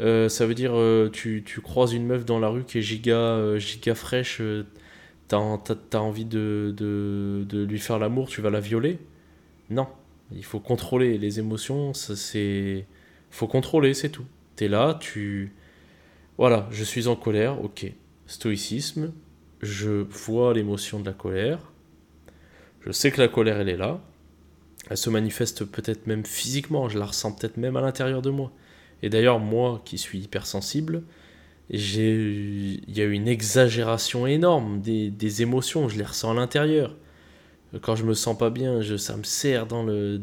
Euh, ça veut dire euh, tu, tu, croises une meuf dans la rue qui est giga, euh, giga fraîche, t'as as, envie de, de, de lui faire l'amour, tu vas la violer? Non, il faut contrôler les émotions, c'est faut contrôler, c'est tout. Tu es là, tu voilà, je suis en colère, OK. Stoïcisme, je vois l'émotion de la colère. Je sais que la colère elle est là. Elle se manifeste peut-être même physiquement, je la ressens peut-être même à l'intérieur de moi. Et d'ailleurs, moi qui suis hypersensible, il y a une exagération énorme des, émotions, je les ressens à l'intérieur quand je me sens pas bien, ça me serre dans le,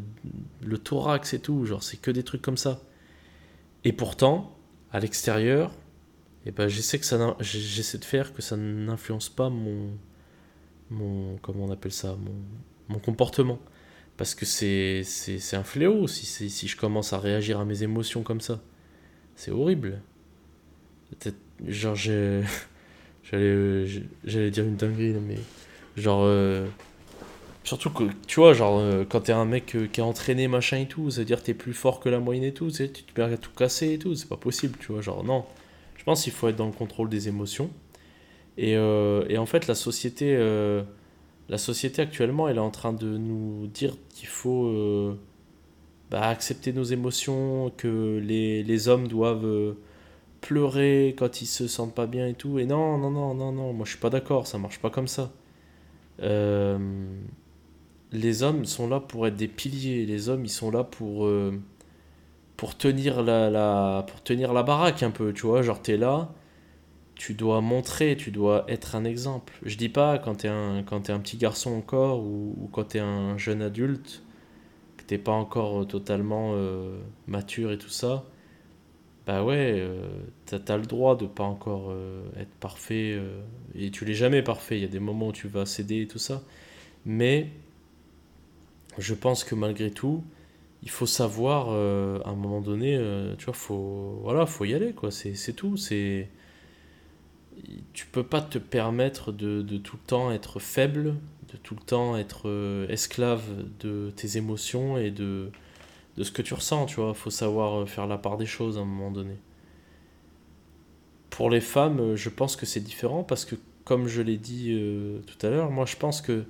thorax et tout, genre c'est que des trucs comme ça. Et pourtant, à l'extérieur, eh ben, j'essaie de faire que ça n'influence pas mon mon comment on appelle ça mon, mon comportement parce que c'est un fléau si si je commence à réagir à mes émotions comme ça. C'est horrible. Genre j'allais j'allais dire une dinguerie mais genre euh, Surtout que, tu vois, genre, euh, quand t'es un mec euh, qui est entraîné, machin et tout, c'est-à-dire t'es plus fort que la moyenne et tout, tu te perds à tout casser et tout, c'est pas possible, tu vois, genre, non. Je pense qu'il faut être dans le contrôle des émotions. Et, euh, et en fait, la société, la société actuellement, elle est en train de nous dire qu'il faut bah, accepter nos émotions, que les, les hommes doivent pleurer quand ils se sentent pas bien et tout. Et non, non, non, non, non, moi je suis pas d'accord, ça marche pas comme ça. Euh, les hommes sont là pour être des piliers. Les hommes, ils sont là pour, euh, pour, tenir la, la, pour tenir la baraque un peu, tu vois. Genre, t'es là, tu dois montrer, tu dois être un exemple. Je dis pas quand t'es un, quand es un petit garçon encore ou, quand t'es un jeune adulte, que t'es pas encore totalement euh, mature et tout ça. Bah ouais, euh, t'as as le droit de pas encore être parfait. et tu l'es jamais parfait. Il y a des moments où tu vas céder et tout ça. Mais je pense que malgré tout, il faut savoir euh, à un moment donné, euh, tu vois, faut, voilà, faut y aller, quoi. C'est tout. C'est, tu peux pas te permettre de, de, tout le temps être faible, de tout le temps être euh, esclave de tes émotions et de, de ce que tu ressens, tu vois. Faut savoir faire la part des choses à un moment donné. Pour les femmes, je pense que c'est différent parce que, comme je l'ai dit tout à l'heure, moi je pense que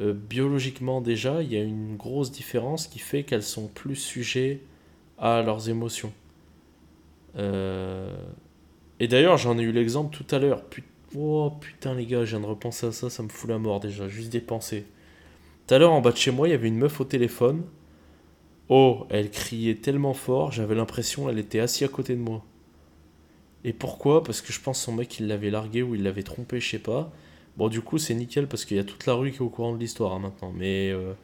euh, biologiquement déjà, il y a une grosse différence qui fait qu'elles sont plus sujets à leurs émotions. Euh, et d'ailleurs, j'en ai eu l'exemple tout à l'heure. Oh putain, les gars, je viens de repenser à ça, ça me fout la mort déjà, juste des pensées. Tout à l'heure, en bas de chez moi, il y avait une meuf au téléphone. Oh, elle criait tellement fort, j'avais l'impression elle était assise à côté de moi. Et pourquoi? Parce que je pense son mec il l'avait largué ou il l'avait trompé, je sais pas. Bon, du coup, c'est nickel parce qu'il y a toute la rue qui est au courant de l'histoire hein, maintenant. Mais. Euh,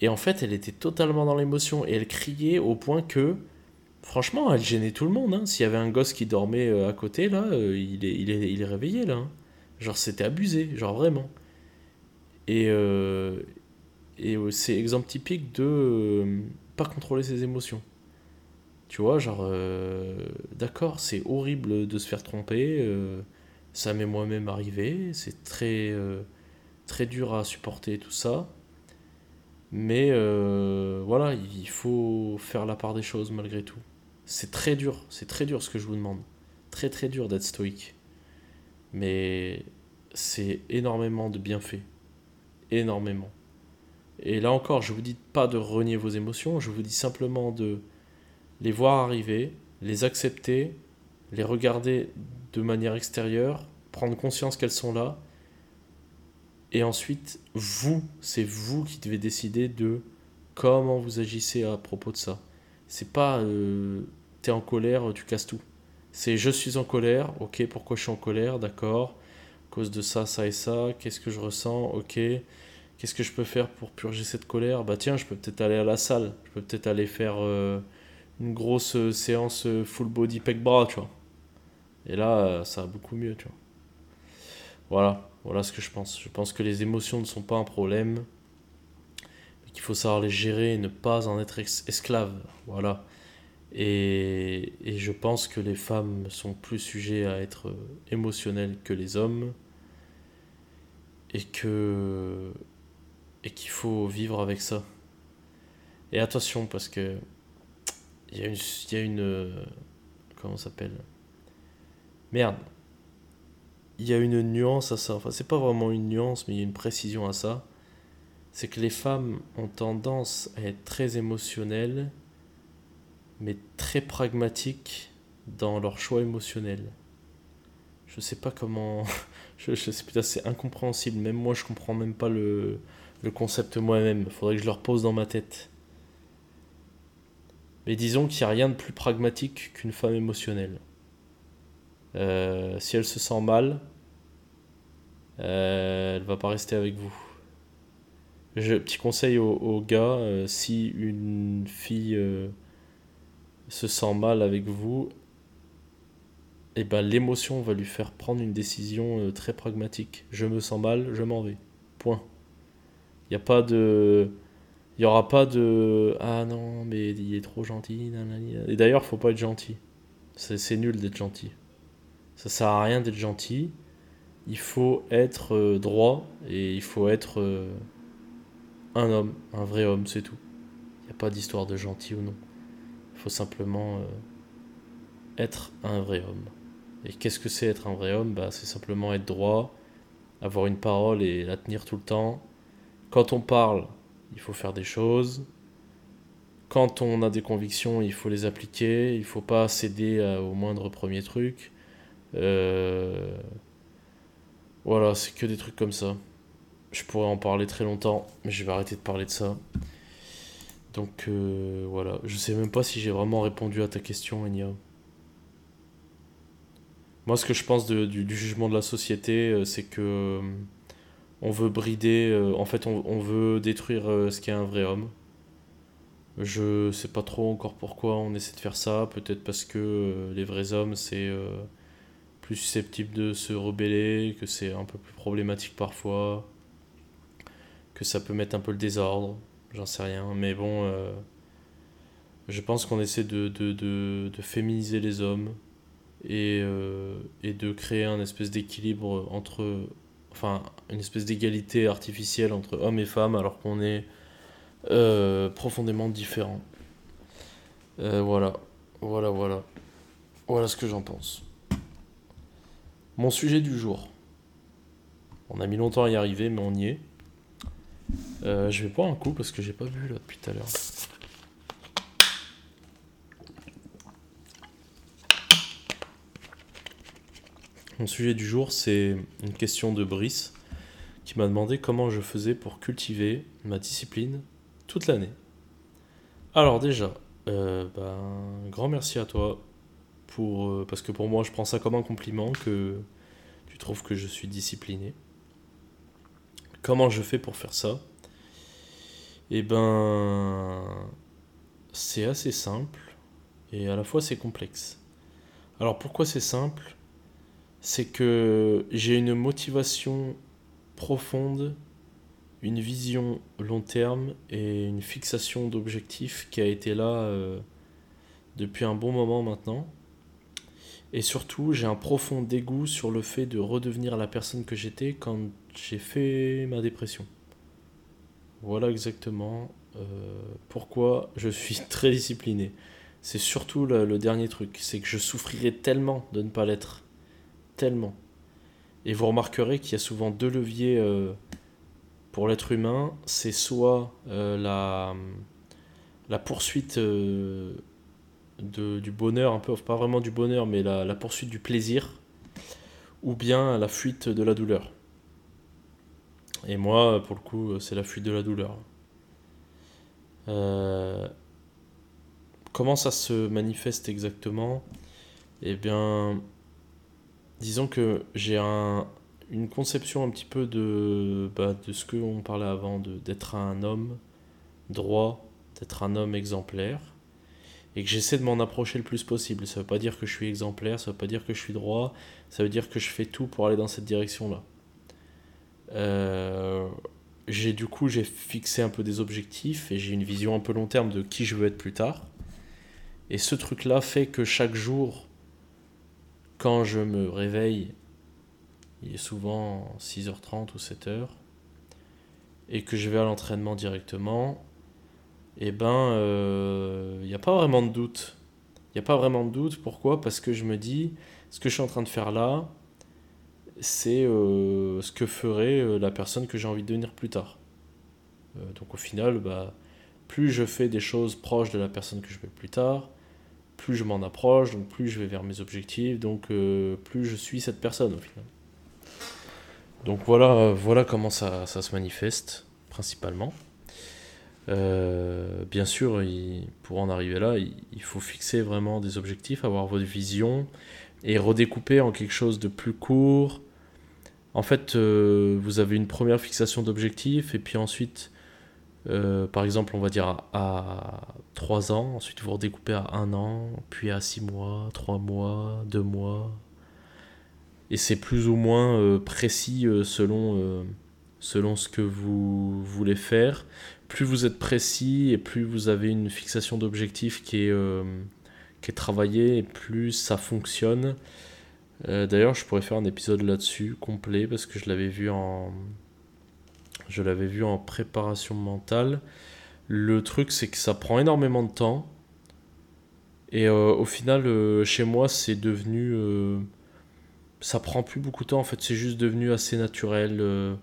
et en fait, elle était totalement dans l'émotion et elle criait au point que. Franchement, elle gênait tout le monde. Hein. S'il y avait un gosse qui dormait euh, à côté, là, euh, il, est, il, est, il est réveillé, là. Hein. Genre, c'était abusé, genre vraiment. Et, et c'est exemple typique de pas contrôler ses émotions. Tu vois, genre, d'accord, c'est horrible de se faire tromper ça m'est moi-même arrivé, c'est très, euh, dur à supporter tout ça. Mais euh, voilà, il faut faire la part des choses malgré tout. C'est très dur, c'est très dur ce que je vous demande. Très très dur d'être stoïque. Mais c'est énormément de bienfaits. Énormément. Et là encore, je vous dis pas de renier vos émotions, je vous dis simplement de les voir arriver, les accepter, les regarder de manière extérieure, prendre conscience qu'elles sont là. Et ensuite, vous, c'est vous qui devez décider de comment vous agissez à propos de ça. C'est pas euh, t'es en colère, tu casses tout. C'est je suis en colère, ok, pourquoi je suis en colère, d'accord, cause de ça, ça et ça, qu'est-ce que je ressens, ok, qu'est-ce que je peux faire pour purger cette colère? Bah tiens, je peux peut-être aller à la salle, je peux peut-être aller faire euh, une grosse euh, séance full body pec bras, tu vois. Et là, euh, ça va beaucoup mieux, tu vois. Voilà, voilà ce que je pense. Je pense que les émotions ne sont pas un problème, mais qu'il faut savoir les gérer et ne pas en être esclave. Voilà. Et, je pense que les femmes sont plus sujets à être euh, émotionnelles que les hommes. Et que. Et qu'il faut vivre avec ça. Et attention, parce que. Il y a une. Y a une euh, comment ça s'appelle? Merde. Il y a une nuance à ça. Enfin, c'est pas vraiment une nuance, mais il y a une précision à ça. C'est que les femmes ont tendance à être très émotionnelles, mais très pragmatiques dans leur choix émotionnel. Je sais pas comment. je, je sais, c'est incompréhensible. Même moi, je comprends même pas le, le concept moi-même. Faudrait que je le repose dans ma tête. Mais disons qu'il n'y a rien de plus pragmatique qu'une femme émotionnelle. Euh, si elle se sent mal, euh, elle va pas rester avec vous. Je, petit conseil aux, gars, euh, si une fille se sent mal avec vous, et eh ben l'émotion va lui faire prendre une décision très pragmatique. Je me sens mal, je m'en vais. Point. Il n'y a pas de. Il y aura pas de. Ah non, mais il est trop gentil. Et d'ailleurs, faut pas être gentil. C'est nul d'être gentil. Ça sert à rien d'être gentil. Il faut être euh, droit et il faut être euh, un homme, un vrai homme, c'est tout. Il n'y a pas d'histoire de gentil ou non. Il faut simplement euh, être un vrai homme. Et qu'est-ce que c'est être un vrai homme? Bah, C'est simplement être droit, avoir une parole et la tenir tout le temps. Quand on parle, il faut faire des choses. Quand on a des convictions, il faut les appliquer. Il ne faut pas céder au moindre premier truc. Euh, voilà, c'est que des trucs comme ça. Je pourrais en parler très longtemps, mais je vais arrêter de parler de ça. Donc euh, voilà, je sais même pas si j'ai vraiment répondu à ta question, Enya. Moi, ce que je pense du, jugement de la société, euh, c'est que on veut brider, en fait, on, on veut détruire ce qui est un vrai homme. Je sais pas trop encore pourquoi on essaie de faire ça. Peut-être parce que les vrais hommes, c'est plus susceptible de se rebeller, que c'est un peu plus problématique parfois, que ça peut mettre un peu le désordre, j'en sais rien. Mais bon, euh, je pense qu'on essaie de, féminiser les hommes et, euh, et de créer un espèce d'équilibre entre. Enfin, une espèce d'égalité artificielle entre hommes et femmes alors qu'on est euh, profondément différents. voilà, voilà, voilà. Voilà ce que j'en pense. Mon sujet du jour. On a mis longtemps à y arriver, mais on y est. Euh, je vais boire un coup parce que j'ai pas vu là depuis tout à l'heure. Mon sujet du jour, c'est une question de Brice qui m'a demandé comment je faisais pour cultiver ma discipline toute l'année. Alors déjà, euh, ben, grand merci à toi pour euh, parce que pour moi, je prends ça comme un compliment que tu trouves que je suis discipliné. Comment je fais pour faire ça? Eh ben, c'est assez simple et à la fois c'est complexe. Alors pourquoi c'est simple? C'est que j'ai une motivation profonde, une vision long terme et une fixation d'objectifs qui a été là euh, depuis un bon moment maintenant. Et surtout, j'ai un profond dégoût sur le fait de redevenir la personne que j'étais quand j'ai fait ma dépression. Voilà exactement euh, pourquoi je suis très discipliné. C'est surtout le, dernier truc, c'est que je souffrirais tellement de ne pas l'être. Tellement. Et vous remarquerez qu'il y a souvent deux leviers euh, pour l'être humain. C'est soit euh, la, poursuite du bonheur, un peu, pas vraiment du bonheur, mais la poursuite du plaisir, ou bien la fuite de la douleur. Et moi, pour le coup, c'est la fuite de la douleur. Euh, comment ça se manifeste exactement? Eh bien, disons que j'ai un, une conception un petit peu de, bah, de ce qu'on parlait avant, d'être un homme droit, d'être un homme exemplaire, et que j'essaie de m'en approcher le plus possible. Ça ne veut pas dire que je suis exemplaire, ça ne veut pas dire que je suis droit, ça veut dire que je fais tout pour aller dans cette direction-là. Euh, j'ai du coup j'ai fixé un peu des objectifs et j'ai une vision un peu long terme de qui je veux être plus tard. Et ce truc-là fait que chaque jour, quand je me réveille, il est souvent 6h30 ou 7h, et que je vais à l'entraînement directement, et eh ben, il euh, n'y a pas vraiment de doute. Il n'y a pas vraiment de doute. Pourquoi? Parce que je me dis, ce que je suis en train de faire là, c'est euh, ce que ferait euh, la personne que j'ai envie de devenir plus tard. Euh, donc au final, bah, plus je fais des choses proches de la personne que je vais plus tard, plus je m'en approche, donc plus je vais vers mes objectifs, donc plus je suis cette personne au final. Donc voilà, voilà comment ça, ça se manifeste principalement. bien sûr, pour en arriver là, il, faut fixer vraiment des objectifs, avoir votre vision et redécouper en quelque chose de plus court, en fait, euh, vous avez une première fixation d'objectif, et puis ensuite, euh, par exemple, on va dire à, 3 ans, ensuite vous redécoupez à 1 an, puis à 6 mois, 3 mois, 2 mois. Et c'est plus ou moins euh, précis selon, ce que vous voulez faire. Plus vous êtes précis et plus vous avez une fixation d'objectif qui est, qui est travaillée, plus ça fonctionne. Euh, d'ailleurs, je pourrais faire un épisode là-dessus complet parce que je l'avais vu en je l'avais vu en préparation mentale. Le truc, c'est que ça prend énormément de temps. Et euh, au final, euh, chez moi, c'est devenu. ça prend plus beaucoup de temps, en fait, c'est juste devenu assez naturel.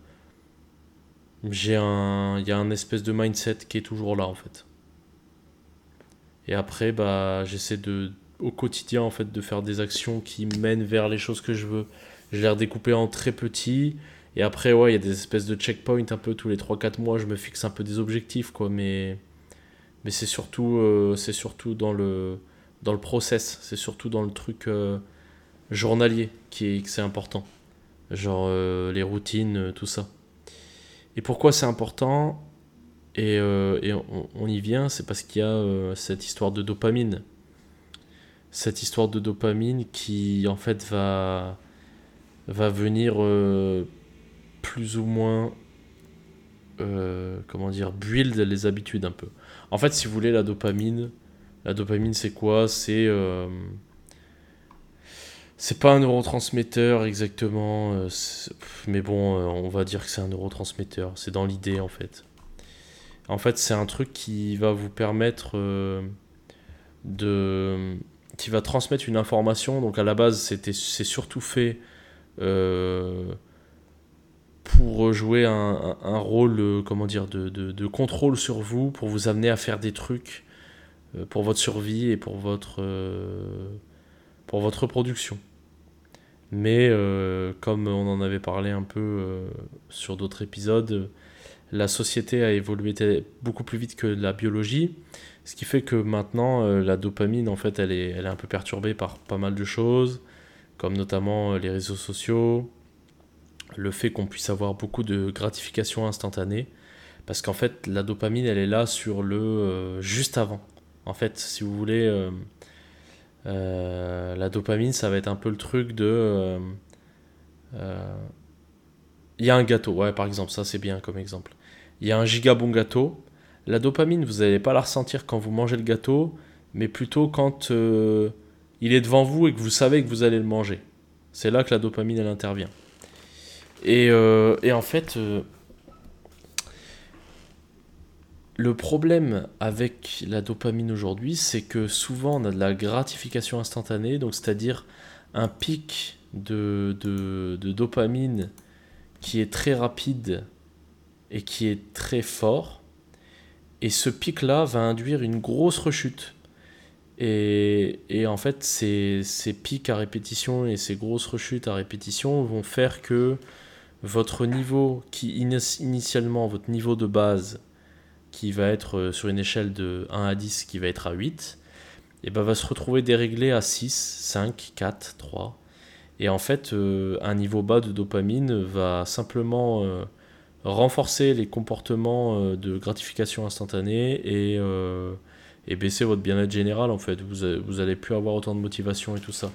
J'ai un. Il y a un espèce de mindset qui est toujours là, en fait. Et après, bah, j'essaie de, au quotidien en fait de faire des actions qui mènent vers les choses que je veux. Je les redécouper en très petits et après ouais, il y a des espèces de checkpoints un peu tous les 3 4 mois, je me fixe un peu des objectifs quoi mais mais c'est surtout euh, c'est surtout dans le dans le process, c'est surtout dans le truc euh, journalier qui est que c'est important. Genre euh, les routines, tout ça. Et pourquoi c'est important? Et, et on, y vient, c'est parce qu'il y a cette histoire de dopamine cette histoire de dopamine qui en fait va, venir euh, plus ou moins euh, comment dire build les habitudes un peu. En fait, si vous voulez la dopamine, la dopamine c'est quoi? C'est euh, c'est pas un neurotransmetteur exactement, mais bon, on va dire que c'est un neurotransmetteur. C'est dans l'idée en fait. En fait, c'est un truc qui va vous permettre de qui va transmettre une information. Donc à la base, c'était, c'est surtout fait euh, pour jouer un, rôle, euh, comment dire, de, contrôle sur vous, pour vous amener à faire des trucs euh, pour votre survie et pour votre, pour votre reproduction. Mais comme on en avait parlé un peu sur d'autres épisodes, la société a évolué beaucoup plus vite que la biologie. Ce qui fait que maintenant, euh, la dopamine, en fait, elle est, un peu perturbée par pas mal de choses, comme notamment les réseaux sociaux, le fait qu'on puisse avoir beaucoup de gratification instantanée. Parce qu'en fait, la dopamine, elle est là sur le juste avant. En fait, si vous voulez, euh, la dopamine, ça va être un peu le truc de. Euh, euh, il y a un gâteau, ouais, par exemple, ça c'est bien comme exemple. Il y a un giga bon gâteau. La dopamine, vous n'allez pas la ressentir quand vous mangez le gâteau, mais plutôt quand il est devant vous et que vous savez que vous allez le manger. C'est là que la dopamine, elle intervient. Et, et en fait, le problème avec la dopamine aujourd'hui, c'est que souvent on a de la gratification instantanée, donc c'est-à-dire un pic de, dopamine qui est très rapide et qui est très fort. Et ce pic-là va induire une grosse rechute. Et, en fait, ces, pics à répétition et ces grosses rechutes à répétition vont faire que votre niveau, qui initialement, votre niveau de base, qui va être euh, sur une échelle de 1 à 10 qui va être à 8, et ben va se retrouver déréglé à 6, 5, 4, 3. Et en fait, euh, un niveau bas de dopamine va simplement euh, renforcer les comportements de gratification instantanée et, et baisser votre bien-être général en fait. Vous, vous allez plus avoir autant de motivation et tout ça.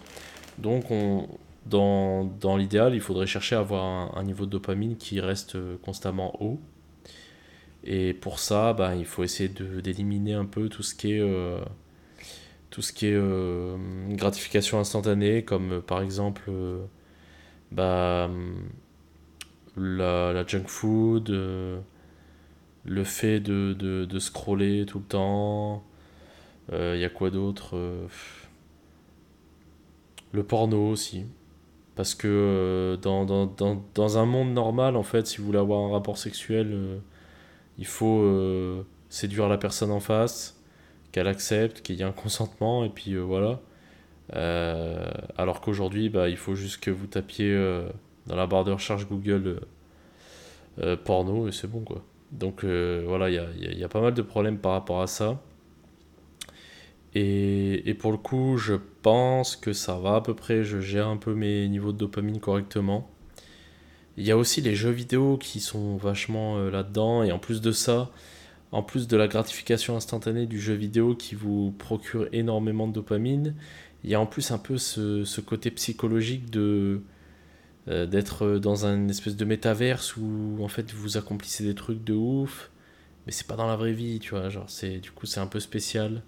Donc on, dans, l'idéal, il faudrait chercher à avoir un, niveau de dopamine qui reste constamment haut. Et pour ça, bah, il faut essayer d'éliminer un peu tout ce qui est, euh, euh, gratification instantanée, comme euh, par exemple bah, la, junk food, le fait de, de, de, scroller tout le temps. Il y a quoi d'autre Le porno aussi. Parce que dans, dans, dans, dans, un monde normal, en fait, si vous voulez avoir un rapport sexuel il faut euh, séduire la personne en face, qu'elle accepte, qu'il y ait un consentement, et puis euh, voilà. Euh, alors qu'aujourd'hui, bah, il faut juste que vous tapiez dans la barre de recherche Google porno, et c'est bon quoi. Donc voilà, il y a, pas mal de problèmes par rapport à ça. Et, et, pour le coup, je pense que ça va à peu près, je gère un peu mes niveaux de dopamine correctement. Il y a aussi les jeux vidéo qui sont vachement euh, là-dedans. Et en plus de ça, en plus de la gratification instantanée du jeu vidéo qui vous procure énormément de dopamine, il y a en plus un peu ce côté psychologique de euh, d'être dans un espèce de métaverse où en fait vous accomplissez des trucs de ouf, mais c'est pas dans la vraie vie, tu vois. Genre, c'est, du coup, c'est un peu spécial.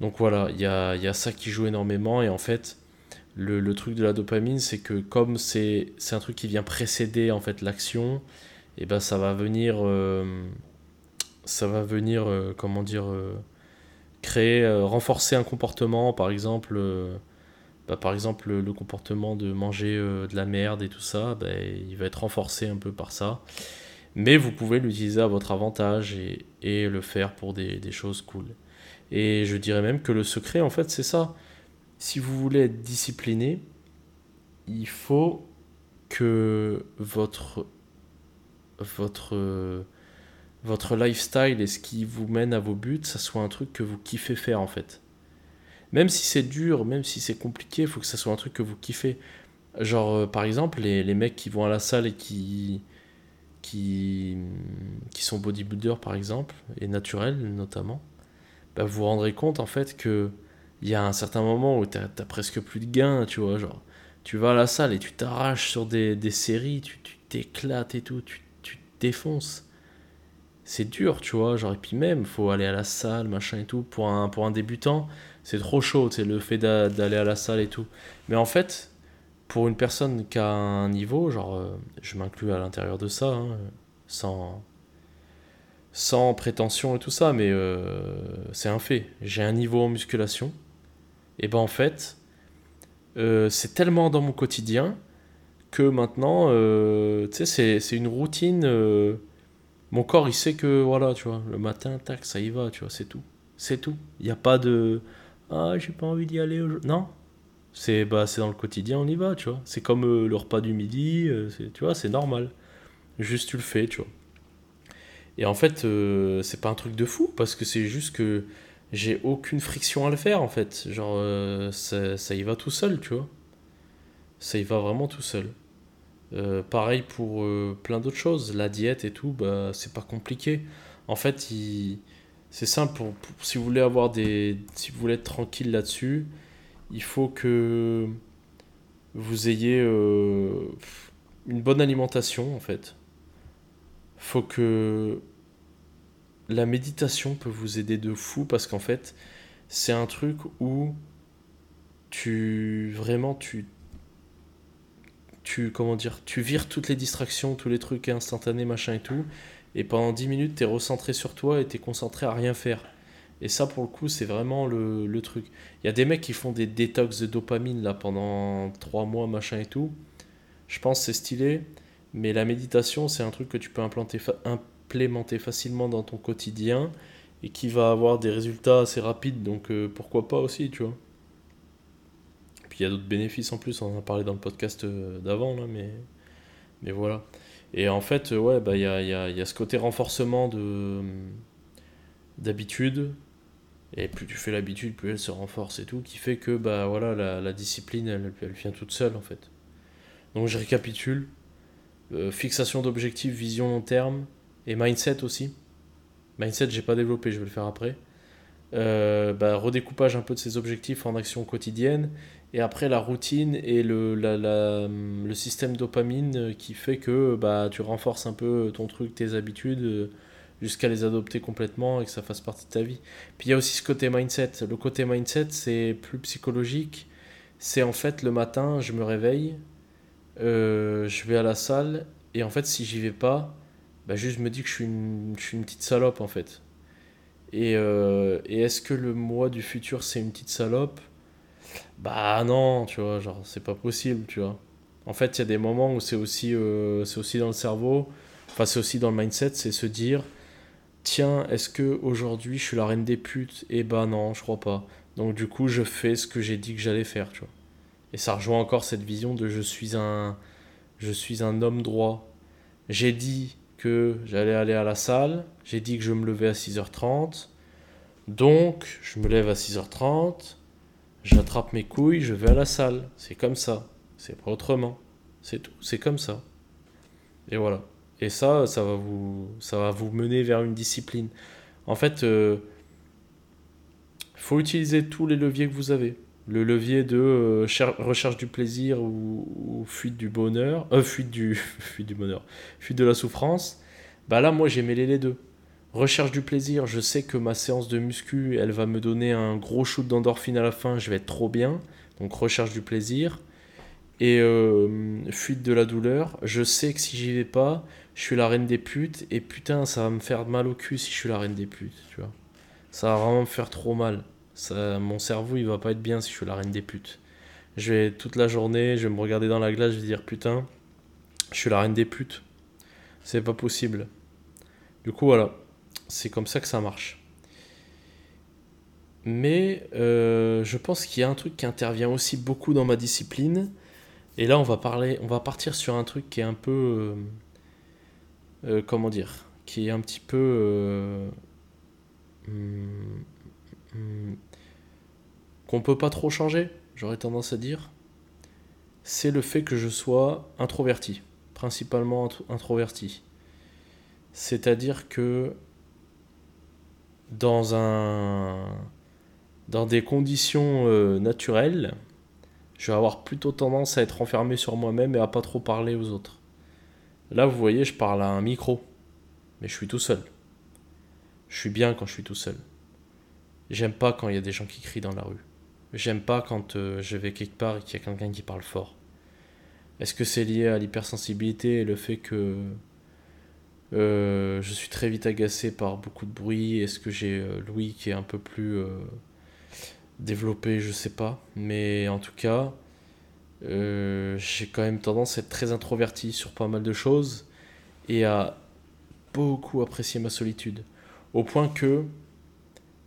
Donc voilà, il y a, y a ça qui joue énormément. Et en fait, le, truc de la dopamine, c'est que comme c'est un truc qui vient précéder en fait l'action, et eh ben ça va venir, euh, ça va venir, euh, comment dire, créer, renforcer un comportement, par exemple, bah, par exemple le, comportement de manger de la merde et tout ça, bah, il va être renforcé un peu par ça. Mais vous pouvez l'utiliser à votre avantage et, le faire pour des, des choses cool. Et je dirais même que le secret, en fait, c'est ça si vous voulez être discipliné, il faut que votre, votre, votre lifestyle et ce qui vous mène à vos buts, ça soit un truc que vous kiffez faire en fait. Même si c'est dur, même si c'est compliqué, il faut que ça soit un truc que vous kiffez. Genre, euh, par exemple, les, les, mecs qui vont à la salle et qui, qui, qui sont bodybuilders, par exemple, et naturels notamment, bah, vous vous rendrez compte en fait que il y a un certain moment où tu as, presque plus de gains, tu vois, genre, tu vas à la salle et tu t'arraches sur des, des, séries, tu t'éclates et tout, tu, tu défonces. C'est dur, tu vois, genre, et puis même, faut aller à la salle, machin et tout, pour un, pour un débutant, c'est trop chaud, c'est le fait d'aller à la salle et tout. Mais en fait, pour une personne qui a un niveau, genre, euh, je m'inclus à l'intérieur de ça, hein, sans, sans prétention et tout ça, mais euh, c'est un fait. J'ai un niveau en musculation, et ben en fait, euh, c'est tellement dans mon quotidien que maintenant, tu sais, c'est une routine. Mon corps, il sait que, voilà, tu vois, le matin, tac, ça y va, tu vois, c'est tout. C'est tout. Il n'y a pas de. Ah, j'ai pas envie d'y aller. Non. C'est bah, dans le quotidien, on y va, tu vois. C'est comme euh, le repas du midi, euh, tu vois, c'est normal. Juste tu le fais, tu vois. Et en fait, euh, c'est pas un truc de fou, parce que c'est juste que j'ai aucune friction à le faire, en fait. Genre, ça, ça, y va tout seul, tu vois. Ça y va vraiment tout seul. pareil pour plein d'autres choses. La diète et tout, bah, c'est pas compliqué. En fait, c'est simple. Pour, si vous voulez avoir des, si vous voulez être tranquille là-dessus, il faut que vous ayez euh, une bonne alimentation en fait. Faut que la méditation peut vous aider de fou parce qu'en fait, c'est un truc où tu vraiment tu tu comment dire, tu vires toutes les distractions, tous les trucs instantanés, machin et tout et pendant 10 minutes, tu es recentré sur toi et tu es concentré à rien faire. Et ça, pour le coup, c'est vraiment le, truc. Il y a des mecs qui font des détox de dopamine là pendant 3 mois, machin et tout. Je pense c'est stylé. Mais la méditation, c'est un truc que tu peux implémenter facilement dans ton quotidien et qui va avoir des résultats assez rapides. Donc euh, pourquoi pas aussi, tu vois. Puis il y a d'autres bénéfices en plus, on en a parlé dans le podcast euh, d'avant, là, mais, mais voilà. Et en fait, ouais, bah, il y, a, y, y a ce côté renforcement de d'habitude. Et plus tu fais l'habitude, plus elle se renforce et tout, qui fait que bah, voilà, la, discipline, elle, elle, vient toute seule en fait. Donc je récapitule. Euh, fixation d'objectifs, vision long terme et mindset aussi. Mindset, j'ai pas développé, je vais le faire après. Euh, bah, redécoupage un peu de ces objectifs en actions quotidiennes et après, la routine et le, la, la, le système dopamine qui fait que bah, tu renforces un peu ton truc, tes habitudes, euh, jusqu'à les adopter complètement et que ça fasse partie de ta vie. Puis il y a aussi ce côté mindset. Le côté mindset, c'est plus psychologique. C'est en fait le matin, je me réveille, euh, je vais à la salle, et en fait, si j'y vais pas, bah, juste je me dis que je suis une, je suis une petite salope en fait. Et, euh, et est-ce que le moi du futur, c'est une petite salope? Bah non, tu vois, genre, c'est pas possible, tu vois. En fait, il y a des moments où c'est aussi, euh, c'est aussi dans le cerveau, enfin, c'est aussi dans le mindset, c'est se dire, tiens, est-ce que aujourd'hui je suis la reine des putes? Et eh bah non, je crois pas. Donc du coup, je fais ce que j'ai dit que j'allais faire, tu vois. Et ça rejoint encore cette vision de je suis un, je suis un homme droit. J'ai dit que j'allais aller à la salle, j'ai dit que je me levais à 6h30, donc je me lève à 6h30, j'attrape mes couilles, je vais à la salle. C'est comme ça. C'est pas autrement. C'est tout. C'est comme ça. Et voilà. Et ça, ça va vous, ça va vous mener vers une discipline. En fait, il euh, faut utiliser tous les leviers que vous avez. Le levier de euh, recherche du plaisir ou, fuite du bonheur, euh, fuite du, fuite du bonheur, fuite de la souffrance. Bah là, moi, j'ai mêlé les deux. Recherche du plaisir, je sais que ma séance de muscu, elle va me donner un gros shoot d'endorphine à la fin, je vais être trop bien. Donc recherche du plaisir. Et euh, fuite de la douleur, je sais que si j'y vais pas, je suis la reine des putes. Et putain, ça va me faire mal au cul si je suis la reine des putes, tu vois. Ça va vraiment me faire trop mal. Ça, mon cerveau, il va pas être bien si je suis la reine des putes. Je vais toute la journée, je vais me regarder dans la glace, je vais dire putain, je suis la reine des putes. C'est pas possible. Du coup, voilà. C'est comme ça que ça marche. Mais euh, je pense qu'il y a un truc qui intervient aussi beaucoup dans ma discipline. Et là, on va parler, on va partir sur un truc qui est un peu, euh, euh, comment dire, qui est un petit peu hmm, hmm, qu'on peut pas trop changer. J'aurais tendance à dire. C'est le fait que je sois introverti, principalement introverti. C'est-à-dire que dans, un, dans des conditions euh, naturelles, je vais avoir plutôt tendance à être enfermé sur moi-même et à pas trop parler aux autres. Là, vous voyez, je parle à un micro, mais je suis tout seul. Je suis bien quand je suis tout seul. J'aime pas quand il y a des gens qui crient dans la rue. J'aime pas quand euh, je vais quelque part et qu'il y a quelqu'un qui parle fort. Est-ce que c'est lié à l'hypersensibilité et le fait que euh, je suis très vite agacé par beaucoup de bruit. Est-ce que j'ai euh, Louis qui est un peu plus euh, développé Je sais pas. Mais en tout cas, j'ai quand même tendance à être très introverti sur pas mal de choses et à beaucoup apprécier ma solitude. Au point que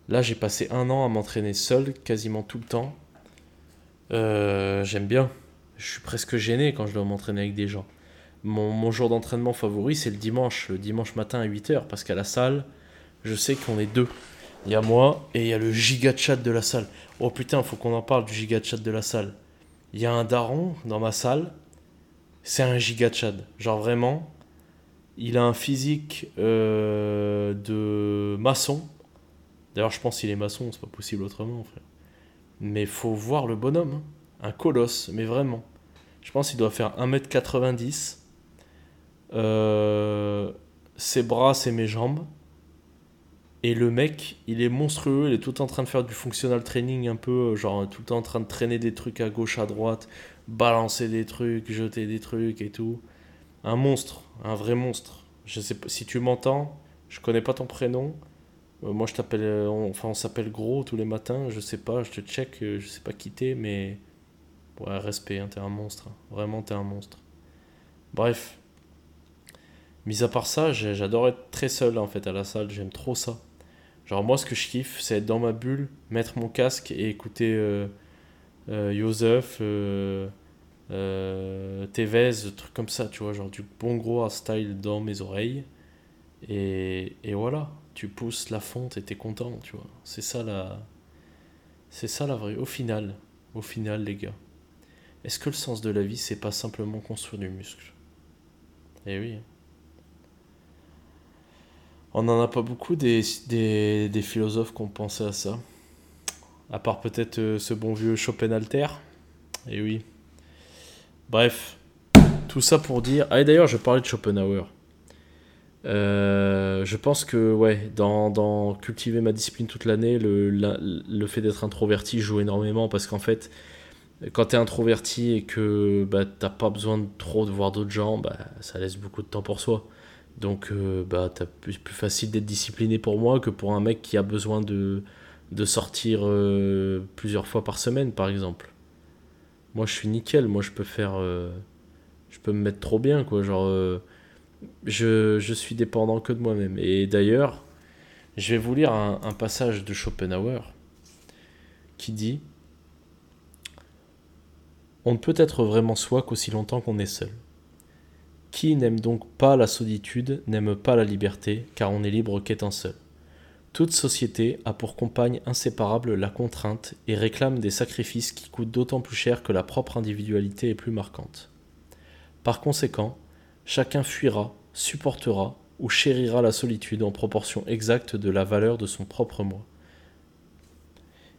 là, j'ai passé un an à m'entraîner seul quasiment tout le temps. Euh, j'aime bien. Je suis presque gêné quand je dois m'entraîner avec des gens. Mon, jour d'entraînement favori, c'est le dimanche, le dimanche matin à 8h, parce qu'à la salle, je sais qu'on est deux. Il y a moi et il y a le giga chat de la salle. Oh putain, faut qu'on en parle du giga chat de la salle. Il y a un daron dans ma salle, c'est un giga chad. Genre vraiment, il a un physique euh, de maçon. D'ailleurs, je pense qu'il est maçon, c'est pas possible autrement, frère. Mais faut voir le bonhomme, hein. un colosse, mais vraiment. Je pense qu'il doit faire 1m90. Euh, ses bras, c'est mes jambes. Et le mec, il est monstrueux, il est tout en train de faire du functional training un peu, genre tout le temps en train de traîner des trucs à gauche, à droite, balancer des trucs, jeter des trucs et tout. Un monstre, un vrai monstre. Je sais pas si tu m'entends, je connais pas ton prénom. Euh, moi je t'appelle, euh, enfin on s'appelle gros tous les matins, je sais pas, je te check, euh, je sais pas quitter, mais ouais respect, hein, t'es un monstre, hein. vraiment t'es un monstre. Bref, mis à part ça, j'adore être très seul en fait à la salle, j'aime trop ça. Genre moi ce que je kiffe, c'est être dans ma bulle, mettre mon casque et écouter euh, euh, Joseph, euh, euh, Tevez, trucs comme ça, tu vois, genre du bon gros style dans mes oreilles. Et, et voilà, tu pousses la fonte et t'es content, tu vois. C'est ça la... C'est ça la vraie... Au final, au final les gars, est-ce que le sens de la vie, c'est pas simplement construire du muscle? Eh oui. On n'en a pas beaucoup des, des, philosophes qui ont pensé à ça. À part peut-être euh, ce bon vieux Schopenhauer. Et oui. Bref. Tout ça pour dire. Ah, et d'ailleurs, je parlais de Schopenhauer. Euh, je pense que, ouais, dans, dans cultiver ma discipline toute l'année, le, le fait d'être introverti joue énormément parce qu'en fait, quand t'es introverti et que bah, t'as pas besoin de trop de voir d'autres gens, bah, ça laisse beaucoup de temps pour soi. Donc, euh, bah, t'as plus, facile d'être discipliné pour moi que pour un mec qui a besoin de, sortir euh, plusieurs fois par semaine, par exemple. Moi, je suis nickel. Moi, je peux faire. euh, je peux me mettre trop bien, quoi. Genre, je, je suis dépendant que de moi-même. Et d'ailleurs, je vais vous lire un, un passage de Schopenhauer qui dit On ne peut être vraiment soi qu'aussi longtemps qu'on est seul. Qui n'aime donc pas la solitude n'aime pas la liberté, car on est libre qu'étant seul. Toute société a pour compagne inséparable la contrainte et réclame des sacrifices qui coûtent d'autant plus cher que la propre individualité est plus marquante. Par conséquent, chacun fuira, supportera ou chérira la solitude en proportion exacte de la valeur de son propre moi.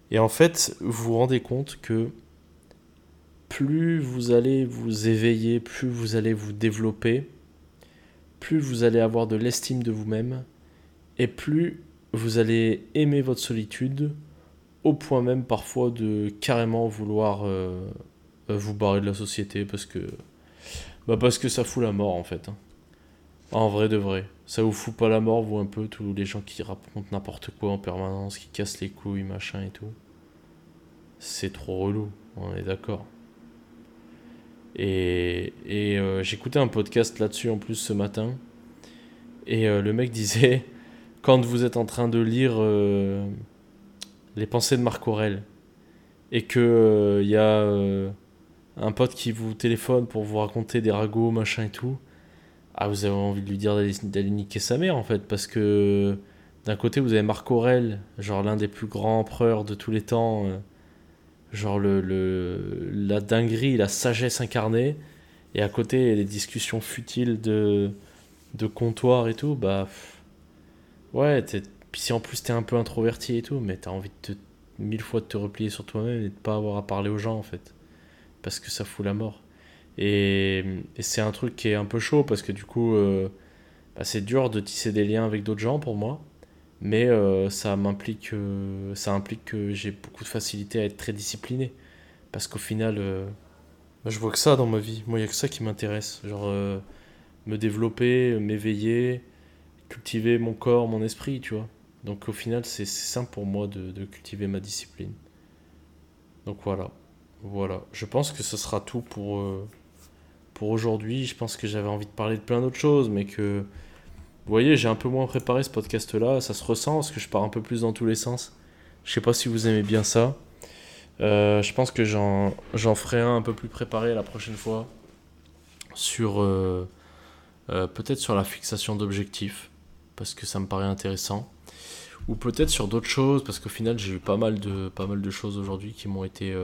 Et en fait, vous vous rendez compte que plus vous allez vous éveiller, plus vous allez vous développer, plus vous allez avoir de l'estime de vous-même, et plus vous allez aimer votre solitude, au point même parfois de carrément vouloir euh, vous barrer de la société parce que, bah parce que ça fout la mort en fait. hein. En vrai de vrai. Ça vous fout pas la mort, vous un peu, tous les gens qui racontent n'importe quoi en permanence, qui cassent les couilles, machin et tout. C'est trop relou, on est d'accord. Et, euh, j'écoutais un podcast là-dessus en plus ce matin. Et euh, le mec disait, quand vous êtes en train de lire euh, les pensées de Marc Aurèle, et que il y a un pote qui vous téléphone pour vous raconter des ragots, machin et tout, ah, vous avez envie de lui dire d'aller niquer sa mère en fait, parce que d'un côté vous avez Marc Aurèle, genre l'un des plus grands empereurs de tous les temps, genre le, le, la dinguerie, la sagesse incarnée, et à côté des discussions futiles de, de comptoir et tout, bah ouais, puis si en plus t'es un peu introverti et tout, mais t'as envie de mille fois de te replier sur toi-même et de pas avoir à parler aux gens en fait, parce que ça fout la mort. Et, et c'est un truc qui est un peu chaud parce que du coup, euh, bah, c'est dur de tisser des liens avec d'autres gens pour moi. Mais euh, ça m'implique, euh, ça implique que j'ai beaucoup de facilité à être très discipliné. Parce qu'au final, euh, je vois que ça dans ma vie. Moi, il n'y a que ça qui m'intéresse. Genre, euh, me développer, m'éveiller, cultiver mon corps, mon esprit, tu vois. Donc au final, c'est simple pour moi de, de cultiver ma discipline. Donc voilà. Voilà. Je pense que ce sera tout pour, pour aujourd'hui. Je pense que j'avais envie de parler de plein d'autres choses, mais que, vous voyez, j'ai un peu moins préparé ce podcast-là. Ça se ressent parce que je pars un peu plus dans tous les sens. Je sais pas si vous aimez bien ça. Euh, je pense que j'en ferai un un peu plus préparé la prochaine fois sur euh, euh, peut-être sur la fixation d'objectifs parce que ça me paraît intéressant ou peut-être sur d'autres choses parce qu'au final j'ai eu pas mal de pas mal de choses aujourd'hui qui m'ont été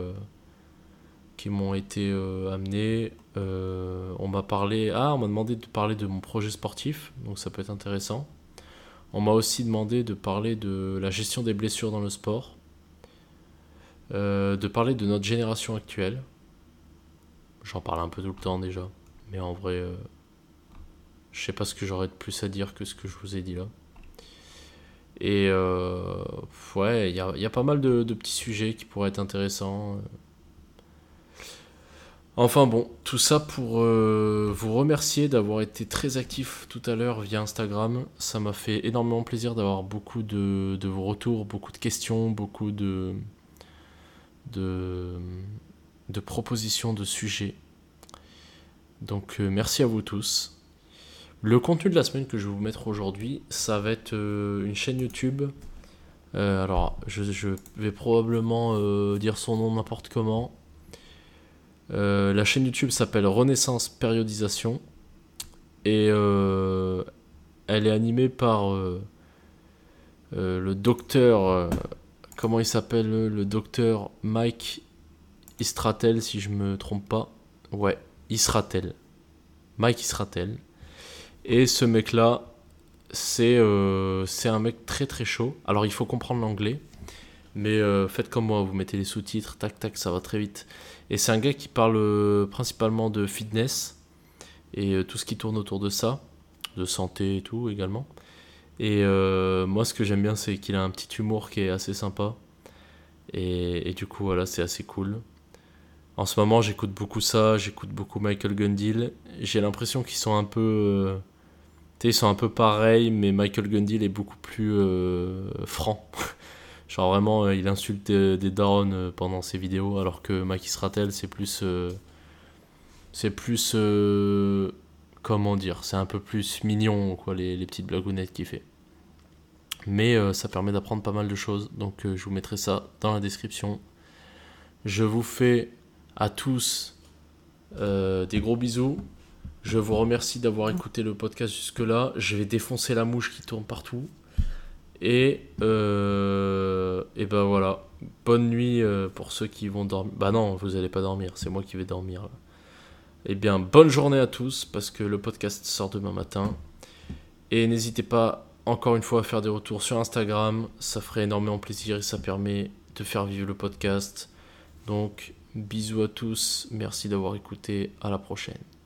qui m'ont été amenées on m'a parlé ah on m'a demandé de parler de mon projet sportif donc ça peut être intéressant on m'a aussi demandé de parler de la gestion des blessures dans le sport euh, de parler de notre génération actuelle. J'en parle un peu tout le temps déjà, mais en vrai, euh, je sais pas ce que j'aurais de plus à dire que ce que je vous ai dit là. Et euh, ouais, il y a, pas mal de, petits sujets qui pourraient être intéressants. Enfin bon, tout ça pour vous remercier d'avoir été très actif tout à l'heure via Instagram. Ça m'a fait énormément plaisir d'avoir beaucoup de, vos retours, beaucoup de questions, beaucoup de, propositions de sujets. Donc euh, merci à vous tous. Le contenu de la semaine que je vais vous mettre aujourd'hui, ça va être euh, une chaîne YouTube. Euh, alors, je, vais probablement dire son nom n'importe comment. La chaîne YouTube s'appelle Renaissance Périodisation. Et elle est animée par le docteur comment il s'appelle le docteur Mike Istratel si je me trompe pas. Ouais, Isratel. Mike Isratel. Et ce mec là, c'est euh, c'est un mec très très chaud. Alors il faut comprendre l'anglais, mais euh, faites comme moi, vous mettez les sous-titres, tac tac, ça va très vite. Et c'est un gars qui parle euh, principalement de fitness et tout ce qui tourne autour de ça, de santé et tout également. Et euh, moi, ce que j'aime bien, c'est qu'il a un petit humour qui est assez sympa. Et, du coup, voilà, c'est assez cool. En ce moment, j'écoute beaucoup ça, j'écoute beaucoup Michael Gundil. J'ai l'impression qu'ils sont un peu. Euh, ils sont un peu pareils, mais Michael Gundil est beaucoup plus euh, franc. Genre vraiment, il insulte des, des darons pendant ses vidéos, alors que Mike Isratel, c'est plus. c'est plus comment dire, c'est un peu plus mignon, quoi, les, petites blagounettes qu'il fait. Mais euh, ça permet d'apprendre pas mal de choses, donc euh, je vous mettrai ça dans la description. Je vous fais à tous euh, des gros bisous. Je vous remercie d'avoir écouté le podcast jusque-là. Je vais défoncer la mouche qui tourne partout. Et, et ben voilà. Bonne nuit pour ceux qui vont dormir. Bah non, vous n'allez pas dormir, c'est moi qui vais dormir. Là. Eh bien, bonne journée à tous parce que le podcast sort demain matin. Et n'hésitez pas encore une fois à faire des retours sur Instagram. Ça ferait énormément plaisir et ça permet de faire vivre le podcast. Donc, bisous à tous. Merci d'avoir écouté. À la prochaine.